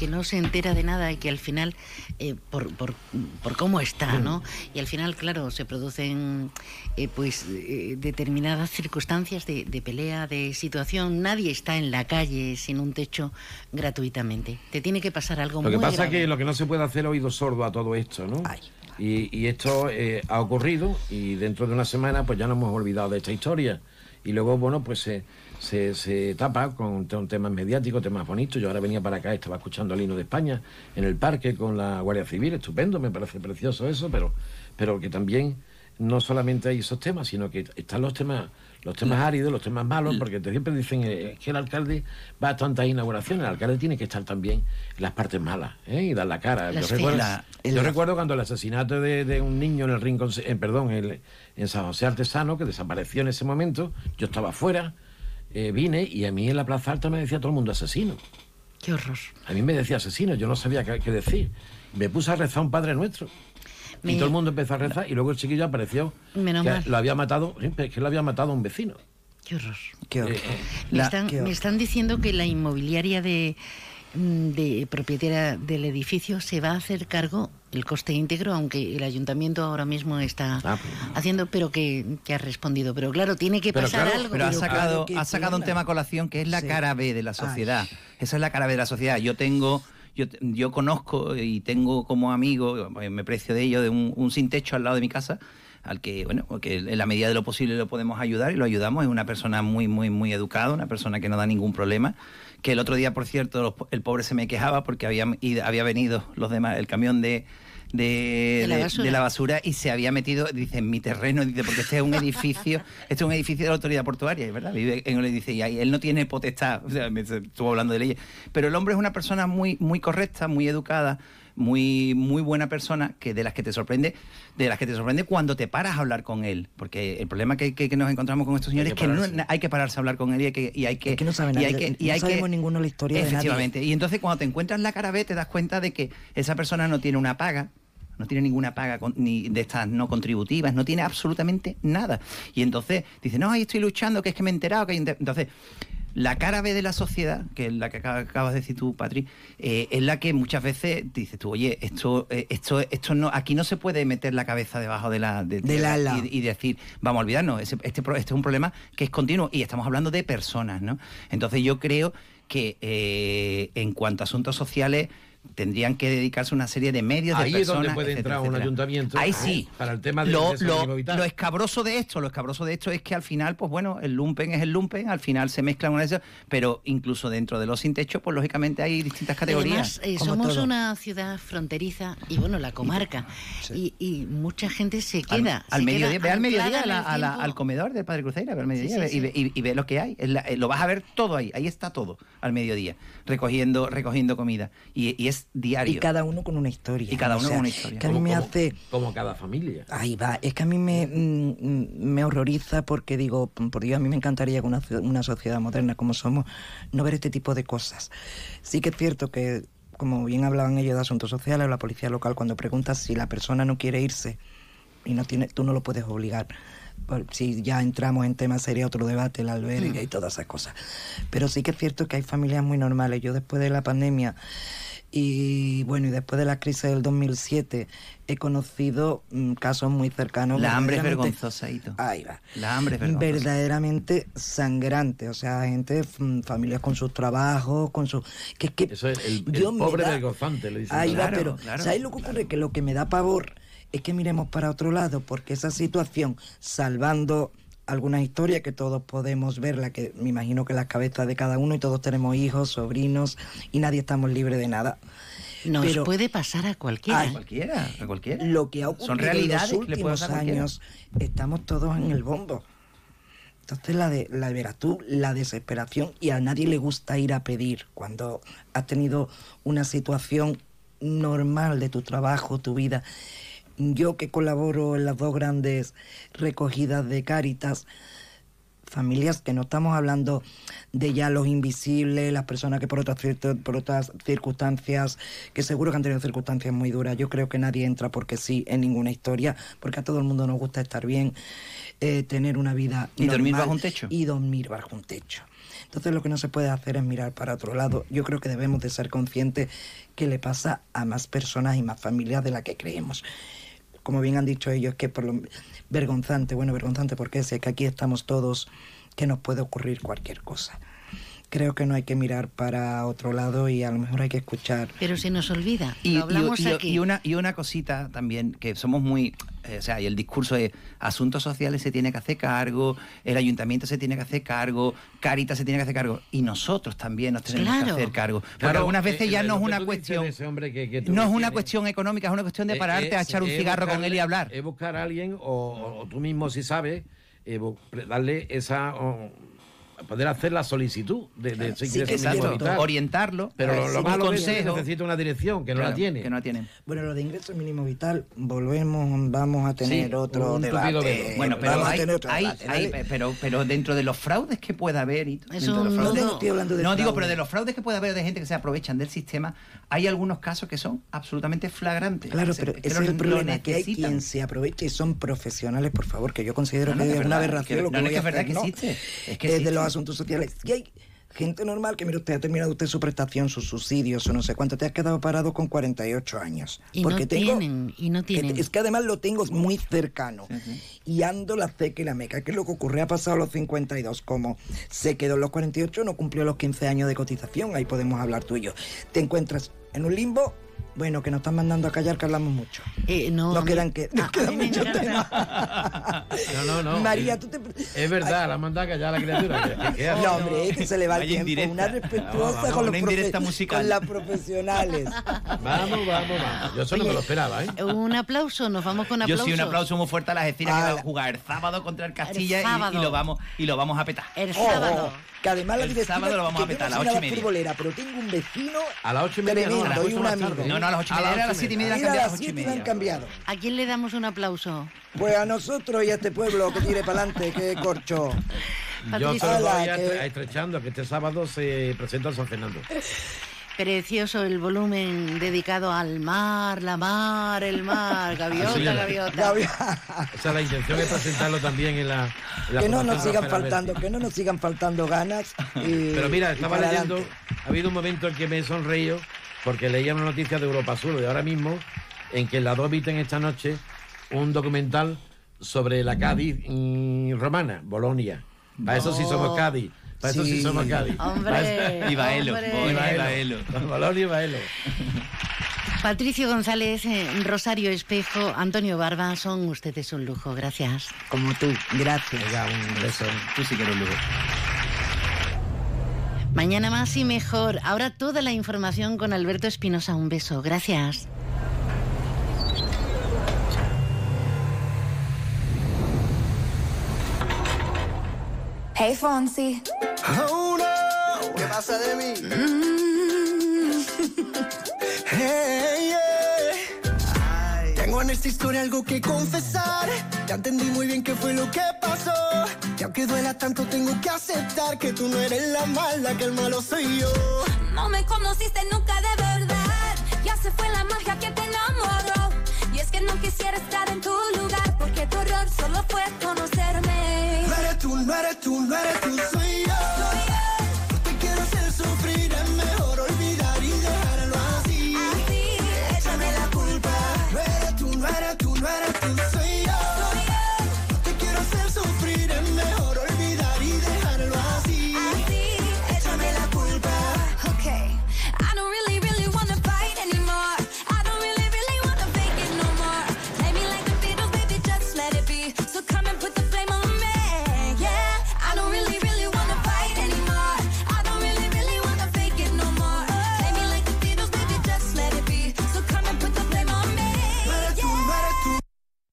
que no se entera de nada y que al final, eh, por, por, por, cómo está, ¿no? Y al final, claro, se producen eh, pues eh, determinadas circunstancias de, pelea, de situación. Nadie está en la calle sin un techo gratuitamente. Te tiene que pasar algo muy Lo que pasa es que lo que no se puede hacer oído sordo a todo esto, ¿no? Y, y, esto ha ocurrido y dentro de una semana pues ya nos hemos olvidado de esta historia. Y luego, bueno, pues se se, se tapa con, temas mediáticos, temas bonitos. Yo ahora venía para acá, estaba escuchando al hino de España en el parque con la Guardia Civil, estupendo, me parece precioso eso, pero, pero que también no solamente hay esos temas, sino que están los temas los temas áridos, los temas malos, porque te siempre dicen eh, que el alcalde va a tantas inauguraciones, el alcalde tiene que estar también en las partes malas ¿eh? y dar la cara. yo, recuerdo, cuando el asesinato de, un niño en el rincón, en, perdón, en San José Artesano, que desapareció en ese momento, yo estaba fuera, eh, vine y a mí en la Plaza Alta me decía todo el mundo asesino. Qué horror. A mí me decía asesino, yo no sabía qué, decir. Me puse a rezar un Padre Nuestro. Y todo el mundo empezó a rezar y luego el chiquillo apareció Menos que lo había matado, que lo había matado a un vecino. Qué horror. Qué horror. Eh, me están diciendo que la inmobiliaria de Mm, de propietaria del edificio se va a hacer cargo el coste íntegro, aunque el ayuntamiento ahora mismo está ah, pues. haciendo, pero que, ha respondido. Pero claro, tiene que pasar algo. Pero ha sacado, ha sacado un tema a colación que es la cara B de la sociedad. Esa es la cara B de la sociedad. Yo tengo... Yo, yo conozco y tengo como amigo, me precio de ello, de un, sin techo al lado de mi casa, al que, bueno, que en la medida de lo posible lo podemos ayudar y lo ayudamos. Es una persona muy, muy, muy educada, una persona que no da ningún problema que el otro día, por cierto, el pobre se me quejaba porque había, había venido los demás, el camión de, de, la basura y se había metido, dice, en mi terreno, dice, porque este es un edificio, este es un edificio de la autoridad portuaria, ¿verdad? Vive en el edificio y ahí él no tiene potestad, o sea, estuvo hablando de leyes, pero el hombre es una persona muy, muy correcta, muy educada, muy, muy buena persona, que de las que te sorprende, de las que te sorprende cuando te paras a hablar con él. Porque el problema que, que, nos encontramos con estos señores es que no, hay que pararse a hablar con él y hay que. Y hay que, no saben y hay que, y no sabemos ninguno la historia Efectivamente. Y entonces cuando te encuentras la cara B, te das cuenta de que esa persona no tiene una paga, no tiene ninguna paga ni de estas no contributivas, no tiene absolutamente nada. Y entonces dice, no, ahí estoy luchando, que es que me he enterado, que Entonces, la cara B de la sociedad, que es la que acabas de decir tú, Patri, eh, es la que muchas veces dices tú, oye, esto, eh, esto, esto no, aquí no se puede meter la cabeza debajo de la, de, y, decir, vamos a olvidarnos, este, este, es un problema que es continuo y estamos hablando de personas, ¿no? Entonces yo creo que eh, en cuanto a asuntos sociales tendrían que dedicarse una serie de medios Ahí de personas. Ahí es donde puede entrar un ayuntamiento. Ahí sí. Para el tema de lo, lo, escabroso de esto, lo escabroso de esto es que al final, pues bueno, el lumpen es el lumpen, al final se mezclan una de esas, pero incluso dentro de los sin techo, pues lógicamente hay distintas categorías. Además, eh, somos una ciudad fronteriza y bueno, la comarca. Y, mucha gente se queda. Al, mediodía, ve al mediodía al comedor del Padre Cruzeira, ve al mediodía y, ve, lo que hay. Eh, lo vas a ver todo ahí, ahí está todo al mediodía, recogiendo, recogiendo comida. Y, y es diario. Y cada uno con una historia. Y cada uno O sea, con una historia. Que a mí Como- me como- hace... Como cada familia. Ahí va, es que a mí me, mm, mm, me horroriza porque digo, por Dios, a mí me encantaría que una, una sociedad moderna como somos no ver este tipo de cosas. Sí que es cierto que, como bien hablaban ellos de asuntos sociales o la policía local, cuando preguntas si la persona no quiere irse y no tiene, tú no lo puedes obligar. Si ya entramos en temas sería otro debate, el albergue y todas esas cosas. Pero sí que es cierto que hay familias muy normales. Yo después de la pandemia y bueno, y después de la crisis del 2007 he conocido mm, casos muy cercanos. La hambre es vergonzosa, Hito. Ahí va. La hambre es vergonzosa. Verdaderamente sangrante, o sea, gente, mm, familias con sus trabajos, con su... Que, es que Eso es el, el yo pobre da- vergonzante, le dicen. Ahí va, Claro, pero claro. ¿sabes lo que ocurre? Que lo que me da pavor es que miremos para otro lado, porque esa situación, salvando algunas historias que todos podemos verla, que me imagino que las cabezas de cada uno y todos tenemos hijos, sobrinos y nadie estamos libres de nada. Nos Pero- puede pasar a cualquiera. A cualquiera, a cualquiera. Lo que ha ocurrido Son realidades en que los últimos años, estamos todos en el bombo. Entonces la de la tú, la desesperación y a nadie le gusta ir a pedir cuando has tenido una situación normal de tu trabajo, tu vida. Yo que colaboro en las dos grandes recogidas de Cáritas, familias que no estamos hablando de ya los invisibles, las personas que por otras, por otras circunstancias, que seguro que han tenido circunstancias muy duras. Yo creo que nadie entra porque sí en ninguna historia, porque a todo el mundo nos gusta estar bien, eh, tener una vida Y dormir bajo un techo. Y dormir bajo un techo. Entonces lo que no se puede hacer es mirar para otro lado. Yo creo que debemos de ser conscientes que le pasa a más personas y más familias de las que creemos. Como bien han dicho ellos, que por lo vergonzante, bueno, vergonzante porque sé que aquí estamos todos, que nos puede ocurrir cualquier cosa. Creo que no hay que mirar para otro lado y a lo mejor hay que escuchar. Pero se nos olvida. Y, lo hablamos y- y- aquí. y una, y una cosita también, que somos muy, eh, o sea, y el discurso de asuntos sociales se tiene que hacer cargo, el ayuntamiento se tiene que hacer cargo, Caritas se tiene que hacer cargo, y nosotros también nos tenemos Claro. que hacer cargo. Porque Claro, algunas veces eh, ya eh, no es una cuestión, de ese hombre que- que tú no es una tienes, cuestión económica, es una cuestión de eh, pararte a es- echar un es cigarro con él y hablar. Es buscar a alguien o, o tú mismo si sabes, eh, darle esa... o, poder hacer la solicitud de, de Sí, mínimo exacto, vital. orientarlo. Pero lo, Sí, lo malo es que consejo. necesita una dirección que no Claro, la tiene. que no la tiene. Bueno, lo de ingreso mínimo vital, volvemos, vamos a tener Sí, otro debate. Bueno, pero Vamos a hay, tener otro hay- debate, hay- ¿vale? pero, pero dentro de los fraudes que pueda haber, y Eso de los no- fraudes- no estoy hablando de no digo, pero de los fraudes que puede haber de gente que se aprovechan del sistema, hay algunos casos que son absolutamente flagrantes. Claro, pero ese es el problema, que hay quien se aprovecha y son profesionales, por favor, que yo considero No, no, que es es una verdad, aberración que- lo que no, no, voy que es verdad hacer, que existe, es que de existe. los asuntos sociales. Y hay gente normal que, mire usted, ha terminado usted su prestación, sus subsidios o no sé cuánto, te has quedado parado con 48 años. y porque no tengo... tienen, y no tienen. Es que además lo tengo muy cercano. Y ando la ceca y la meca. ¿Qué es lo que ocurre? Ha pasado los 52. Como se quedó en los 48, no cumplió los 15 años de cotización. Ahí podemos hablar tú y yo. Te encuentras en un limbo. Bueno, que nos están mandando a callar, que hablamos mucho. Eh, no, nos mí- quedan, que, nos quedan muchos temas. No, no, no. María, Eh, tú te... Es verdad, la manda a callar a la criatura. que- que- que. No, hombre, es que se le va el tiempo. indirecta. Una respetuosa Vamos, con, los una indirecta profe- musical. con las profesionales. Vamos, vamos, vamos. Yo eso no me lo esperaba, ¿eh? Un aplauso, nos vamos con Yo aplausos. sí un aplauso muy fuerte a las Algeciras que Ala. va a jugar el sábado contra el Castilla El y- lo vamos y lo vamos a petar. El Ojo, sábado. Que además la El directiva, sábado lo vamos a petar a no las ocho y media. futbolera, pero tengo un vecino A las ocho y media, no, tremendo a las y un amigo. No, no, a las ocho y A media, a las siete y media, cambiado a las las ocho y 7 me han media. cambiado. ¿A quién le damos un aplauso? Pues a nosotros y a este pueblo que tire para adelante, que corcho. Yo se lo voy a estrechando que este sábado se presenta en San Fernando. Precioso el volumen dedicado al mar, la mar, el mar, gaviota, gaviota. Esa es la intención es presentarlo también en la. en la Que no nos sigan faltando, que no nos sigan faltando ganas. y- Pero mira, y estaba leyendo, adelante. ha habido un momento en que me he sonreído porque leía una noticia de Europa Sur de ahora mismo en que la 2 emiten esta noche un documental sobre la Cádiz mm, romana, Bolonia. Para eso sí somos Oh. Cádiz. Para eso sí Sí. somos Cádiz. Hombre, Y Baelo. Bolonia y Baelo. Patricio González, eh, Rosario Espejo, Antonio Barba, son ustedes un lujo, gracias. Como tú, gracias. Venga, un beso. Tú sí que eres un lujo. Mañana más y mejor. Ahora toda la información con Alberto Espinosa. Un beso, gracias. Hey Fonsi. Oh no, ¿qué pasa de mí? Mm. Hey, Tengo en esta historia algo que confesar. Ya entendí muy bien qué fue lo que pasó. Y aunque duela tanto, tengo que aceptar que tú no eres la mala, que el malo soy yo. No me conociste nunca de verdad. Ya se fue la magia que te enamoró. Y es que no quisiera estar en tu lugar. Porque tu error solo fue conocerme. No eres tú, no eres tú, no